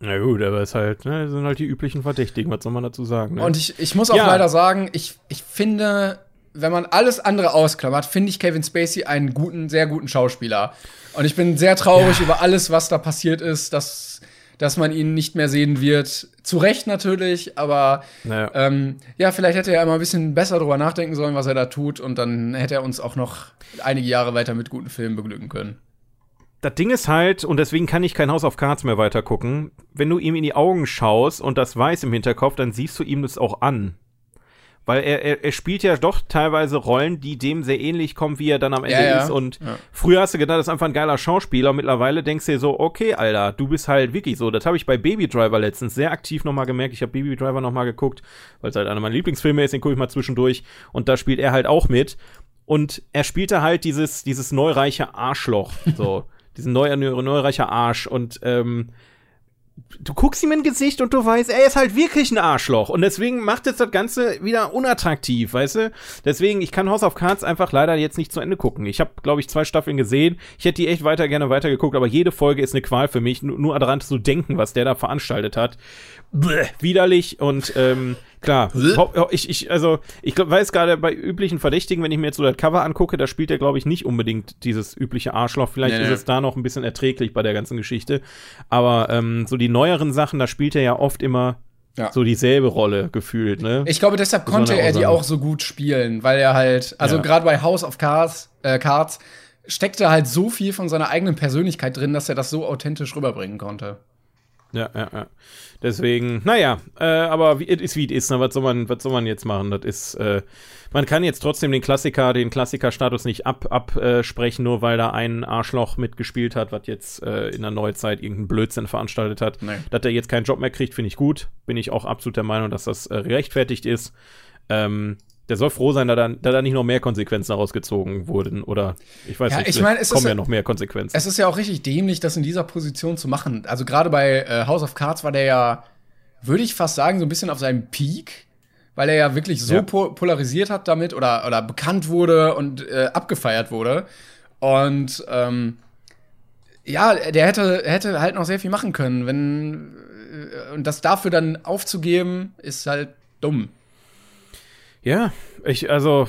Na gut, aber es halt, ne, das sind halt die üblichen Verdächtigen, was soll man dazu sagen? Ne? Und ich, ich muss auch Ja. leider sagen, ich, ich finde, wenn man alles andere ausklammert, finde ich Kevin Spacey einen guten, sehr guten Schauspieler. Und ich bin sehr traurig über alles, was da passiert ist, dass, dass man ihn nicht mehr sehen wird. Zu Recht natürlich, aber Naja. ähm, ja, vielleicht hätte er mal ein bisschen besser drüber nachdenken sollen, was er da tut. Und dann hätte er uns auch noch einige Jahre weiter mit guten Filmen beglücken können. das Ding ist halt, und deswegen kann ich kein House of Cards mehr weiter gucken, wenn du ihm in die Augen schaust und das weiß im Hinterkopf, dann siehst du ihm das auch an. Weil er, er, er spielt ja doch teilweise Rollen, die dem sehr ähnlich kommen, wie er dann am Ende Ja, ja. ist. Und Ja. früher hast du gedacht, das ist einfach ein geiler Schauspieler. Und mittlerweile denkst du dir so, okay, Alter, du bist halt wirklich so. Das habe ich bei Baby Driver letztens sehr aktiv nochmal gemerkt. Ich habe Baby Driver nochmal geguckt, weil es halt einer meiner Lieblingsfilme ist, den gucke ich mal zwischendurch. Und da spielt er halt auch mit. Und er spielte halt dieses, dieses neureiche Arschloch. So, diesen neu, neu, neureicher Arsch. Und ähm, du guckst ihm in Gesicht und du weißt, er ist halt wirklich ein Arschloch. Und deswegen macht jetzt das Ganze wieder unattraktiv, weißt du? Deswegen, ich kann House of Cards einfach leider jetzt nicht zu Ende gucken. Ich habe, glaube ich, zwei Staffeln gesehen. Ich hätte die echt weiter gerne weitergeguckt, aber jede Folge ist eine Qual für mich, nur, nur daran zu denken, was der da veranstaltet hat. Bäh, widerlich und ähm, klar, ich, ich, also ich glaub, weiß gerade bei üblichen Verdächtigen, wenn ich mir jetzt so das Cover angucke, da spielt er, glaube ich, nicht unbedingt dieses übliche Arschloch. Vielleicht Nee, ist nee. es da noch ein bisschen erträglich bei der ganzen Geschichte. Aber ähm, so die neueren Sachen, da spielt er ja oft immer Ja. so dieselbe Rolle gefühlt, ne? Ich glaube, deshalb konnte er die auch so gut spielen, weil er halt, also Ja. gerade bei House of Cards, äh, Cards steckte halt so viel von seiner eigenen Persönlichkeit drin, dass er das so authentisch rüberbringen konnte. Ja, ja, ja. Deswegen, naja, äh, aber wie es ist, wie es ist, ne? was soll man, was soll man jetzt machen? Das ist, äh, man kann jetzt trotzdem den Klassiker, den Klassikerstatus nicht ab, absprechen, nur weil da ein Arschloch mitgespielt hat, was jetzt äh, in der Neuzeit irgendeinen Blödsinn veranstaltet hat. Nee. Dass er jetzt keinen Job mehr kriegt, finde ich gut. Bin ich auch absolut der Meinung, dass das äh, gerechtfertigt ist. Ähm, der soll froh sein, da dann, da da nicht noch mehr Konsequenzen darausgezogen wurden. Oder ich weiß Ja, nicht, ich meine, es kommen ja- noch mehr Konsequenzen. Es ist ja auch richtig dämlich, das in dieser Position zu machen. Also gerade bei äh, House of Cards war der ja, würde ich fast sagen, so ein bisschen auf seinem Peak, weil er ja wirklich so Ja. po polarisiert hat damit oder, oder bekannt wurde und äh, abgefeiert wurde. Und ähm, ja, der hätte, hätte halt noch sehr viel machen können. Wenn, äh, und das dafür dann aufzugeben, ist halt dumm. Ja, ich, also,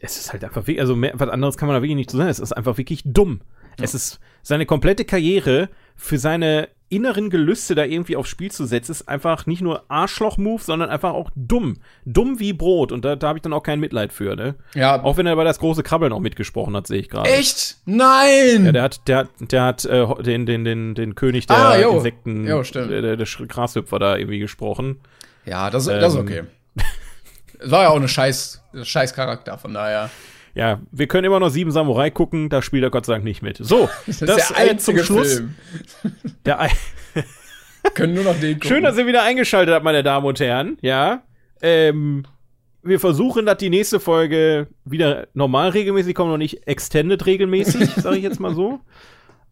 es ist halt einfach wirklich, also mehr, was anderes kann man da wirklich nicht zu sagen. Es ist einfach wirklich dumm. Es ist seine komplette Karriere für seine inneren Gelüste da irgendwie aufs Spiel zu setzen, ist einfach nicht nur Arschloch-Move, sondern einfach auch dumm. Dumm wie Brot. Und da, da habe ich dann auch kein Mitleid für, ne? Ja, Auch wenn er bei das große Krabbeln auch mitgesprochen hat, sehe ich gerade. echt? Nein! Ja, der hat, der hat, der hat äh, den, den, den, den König der Ah, jo. Insekten, Jo, stimmt. der, der, der Grashüpfer da irgendwie gesprochen. ja, das, das ist Ähm. okay. Es war ja auch eine scheiß, scheiß Charakter, von daher. Ja, wir können immer noch sieben Samurai gucken, da spielt er Gott sei Dank nicht mit. So, Das ist der einzige Film. Der ein Können nur noch den gucken. Schön, dass ihr wieder eingeschaltet habt, meine Damen und Herren. Ja. Ähm, wir versuchen, dass die nächste Folge wieder normal regelmäßig kommt und nicht extended regelmäßig, sage ich jetzt mal so.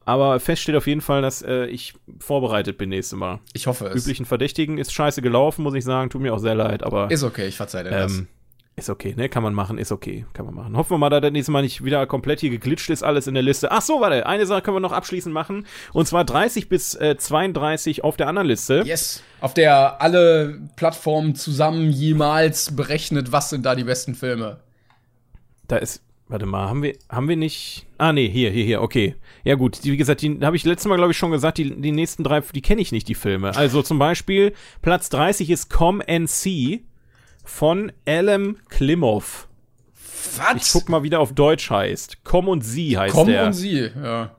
Aber fest steht auf jeden Fall, dass äh, ich vorbereitet bin nächstes Mal. Ich hoffe es. Üblichen Verdächtigen ist scheiße gelaufen, muss ich sagen. Tut mir auch sehr leid, aber Ist okay, ich verzeihe dir das. ähm, ist okay, ne? Kann man machen, ist okay. Kann man machen. Hoffen wir mal, dass das nächste Mal nicht wieder komplett hier geglitscht ist, alles in der Liste. Ach so, warte, eine Sache können wir noch abschließend machen. Und zwar 30 bis äh, 32 auf der anderen Liste. Yes. Auf der alle Plattformen zusammen jemals berechnet, was sind da die besten Filme. Da ist, warte mal, haben wir, haben wir nicht. Ah, nee, hier, hier, hier, okay. Ja, gut, die, wie gesagt, die habe ich letztes Mal, glaube ich, schon gesagt, die, die nächsten drei, die kenne ich nicht, die Filme. Also zum Beispiel, Platz 30 ist Come and See von Alan Klimov. Ich Was? guck mal, wie der auf Deutsch heißt. Komm und Sie heißt Komm der. und sie. Ja.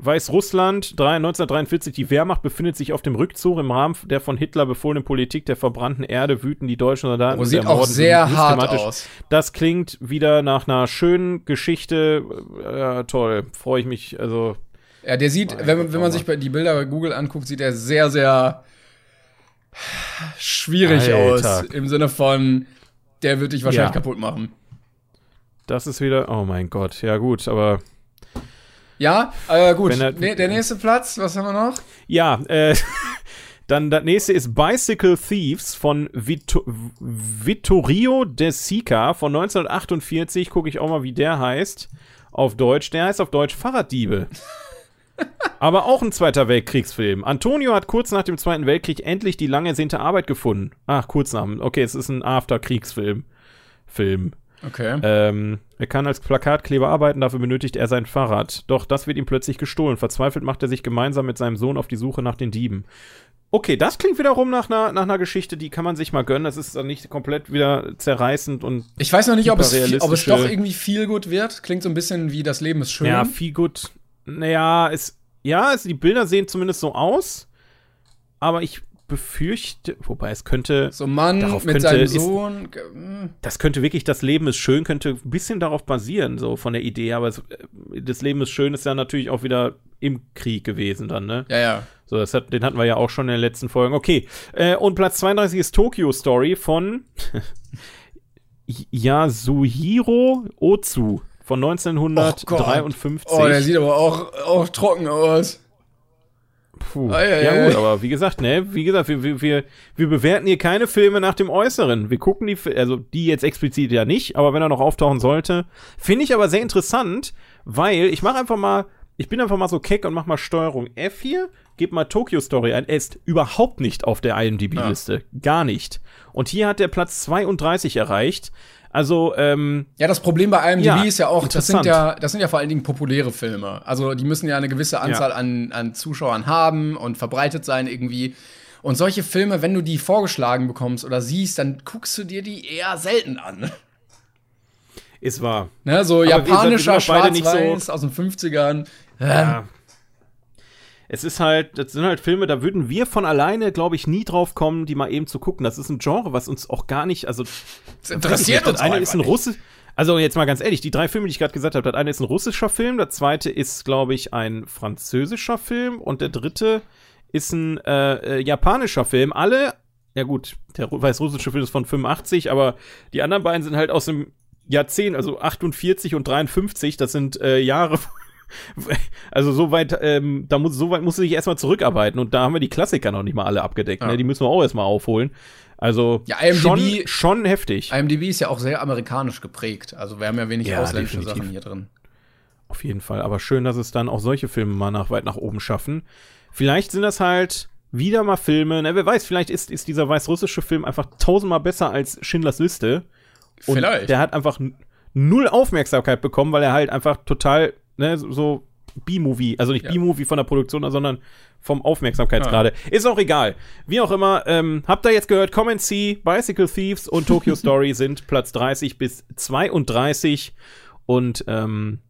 Weißrussland, 3, 1943, die Wehrmacht befindet sich auf dem Rückzug. Im Rahmen der von Hitler befohlenen Politik der verbrannten Erde wüten die deutschen Soldaten. Oh, sieht auch sehr hart aus. Das klingt wieder nach einer schönen Geschichte. Äh, toll, freue ich mich. Also, Ja, der sieht, wenn, man- wenn man sich die Bilder bei Google anguckt, sieht er sehr, sehr schwierig Alter. aus. Im Sinne von, der wird dich wahrscheinlich Ja. kaputt machen. Das ist wieder, oh mein Gott, ja gut, aber Ja, äh, gut. Er- nee, der nächste Platz, was haben wir noch? ja, äh, dann das nächste ist Bicycle Thieves von Vito Vittorio De Sica von 1948. Gucke ich auch mal, wie der heißt auf Deutsch. Der heißt auf Deutsch Fahrraddiebe. Aber auch ein Zweiter Weltkriegsfilm. Antonio hat kurz nach dem Zweiten Weltkrieg endlich die lang ersehnte Arbeit gefunden. Ach, kurz nach. Okay, es ist ein After-Kriegsfilm. Film. Okay. Ähm, er kann als Plakatkleber arbeiten, dafür benötigt er sein Fahrrad. Doch das wird ihm plötzlich gestohlen. Verzweifelt macht er sich gemeinsam mit seinem Sohn auf die Suche nach den Dieben. Okay, das klingt wiederum nach einer, nach einer Geschichte, die kann man sich mal gönnen. Das ist dann nicht komplett wieder zerreißend und Ich weiß noch nicht, ob es, viel- ob es doch irgendwie viel gut wird. Klingt so ein bisschen wie das Leben ist schön. ja, viel gut. Naja, es, ja, es, die Bilder sehen zumindest so aus, aber ich befürchte, wobei es könnte, so ein Mann Darauf mit könnte- seinem ist- Sohn. hm. das könnte wirklich, das Leben ist schön, könnte ein bisschen darauf basieren, so von der Idee, aber es, äh, das Leben ist schön ist ja natürlich auch wieder im Krieg gewesen dann, ne? Ja, ja. So, das hat, den hatten wir ja auch schon in den letzten Folgen. Okay. Äh, und Platz 32 ist Tokyo Story von Yasuhiro Ozu von 1953. Oh, der sieht aber auch, auch trocken aus. Puh. Ei, ei, ja ei. gut, aber wie gesagt, ne, wie gesagt, wir, wir, wir, wir bewerten hier keine Filme nach dem Äußeren. Wir gucken die, also die jetzt explizit ja nicht, aber wenn er noch auftauchen sollte, finde ich aber sehr interessant, weil ich mache einfach mal, ich bin einfach mal so keck und mach mal Steuerung F hier, gebe mal Tokyo Story ein. Er ist überhaupt nicht auf der IMDb-Liste, gar nicht. Und hier hat er Platz 32 erreicht. Also, ähm, Ja, das Problem bei IMDb Ja, ist ja auch, das sind ja, das sind ja vor allen Dingen populäre Filme. Also die müssen ja eine gewisse Anzahl an, an Zuschauern haben und verbreitet sein irgendwie. Und solche Filme, wenn du die vorgeschlagen bekommst oder siehst, dann guckst du dir die eher selten an. ist wahr. Ne, so Aber japanischer nicht so- Schwarz-Weiß aus den 50ern. Ja. Es ist halt, das sind halt Filme, da würden wir von alleine, glaube ich, nie drauf kommen, die mal eben zu gucken. Das ist ein Genre, was uns auch gar nicht, also Das interessiert das uns eine auch ist ein Russisch. Also jetzt mal ganz ehrlich, die drei Filme, die ich gerade gesagt habe, das eine ist ein russischer Film, der zweite ist, glaube ich, ein französischer Film und der dritte ist ein äh, äh, japanischer Film. Alle, ja gut, der ru- weißrussische Film ist von 85, aber die anderen beiden sind halt aus dem Jahrzehnt, also 48 und 53, das sind äh, Jahre. Also so weit, ähm, da muss, so weit musst du dich erstmal zurückarbeiten und da haben wir die Klassiker noch nicht mal alle abgedeckt, Ja. ne? Die müssen wir auch erstmal aufholen. Also Ja, IMDb schon, schon heftig. IMDb ist ja auch sehr amerikanisch geprägt. Also wir haben ja wenig Ja, ausländische definitiv. Sachen hier drin. Auf jeden Fall. Aber schön, dass es dann auch solche Filme mal nach, weit nach oben schaffen. Vielleicht sind das halt wieder mal Filme. Ne, wer weiß, vielleicht ist, ist dieser weißrussische Film einfach tausendmal besser als Schindlers Liste. Und Vielleicht. der hat einfach null Aufmerksamkeit bekommen, weil er halt einfach total, ne, so- B-Movie, also nicht Ja. B-Movie von der Produktion, sondern vom Aufmerksamkeitsgrade. Ist auch egal. Wie auch immer, ähm, habt ihr jetzt gehört, Come and See, Bicycle Thieves und Tokyo Story sind Platz 30 bis 32 und ähm,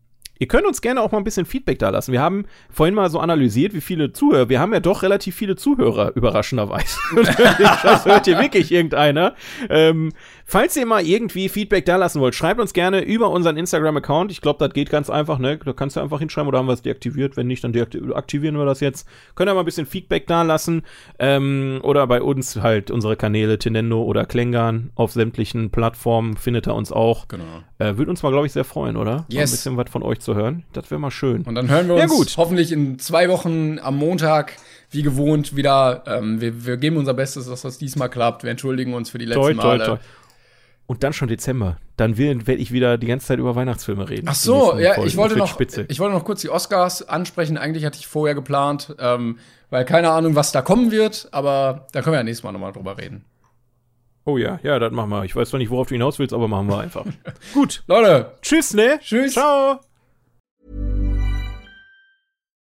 Ihr könnt uns gerne auch mal ein bisschen Feedback da lassen. Wir haben vorhin mal so analysiert, wie viele Zuhörer. Wir haben ja doch relativ viele Zuhörer, überraschenderweise. das hört hier wirklich irgendeiner. Ähm, falls ihr mal irgendwie Feedback da lassen wollt, schreibt uns gerne über unseren Instagram-Account. Ich glaube, das geht ganz einfach, ne? Da kannst du einfach hinschreiben oder haben wir es deaktiviert. Wenn nicht, dann deakti- aktivieren wir das jetzt. Könnt ihr mal ein bisschen Feedback da lassen. Ähm, oder bei uns halt unsere Kanäle Tenendo oder Klängern auf sämtlichen Plattformen findet ihr uns auch. Genau. Äh, Würde uns mal, glaube ich, sehr freuen, oder? Mal Yes. ein bisschen was von euch zu hören. Das wäre mal schön. Und dann hören wir Ja, uns gut. hoffentlich in zwei Wochen am Montag, wie gewohnt, wieder. Ähm, wir, wir geben unser Bestes, dass das diesmal klappt. Wir entschuldigen uns für die letzten Toi, toi, Male. Und dann schon Dezember. Dann werde ich wieder die ganze Zeit über Weihnachtsfilme reden. Ach so, ja, Folgen. ich wollte noch, Spitze. ich wollte noch kurz die Oscars ansprechen. Eigentlich hatte ich vorher geplant, ähm, weil keine Ahnung, was da kommen wird, aber da können wir ja nächstes Mal nochmal drüber reden. oh ja, ja, das machen wir. Ich weiß zwar nicht, worauf du hinaus willst, aber machen wir einfach. Gut. Leute, Tschüss, ne? Tschüss. Ciao.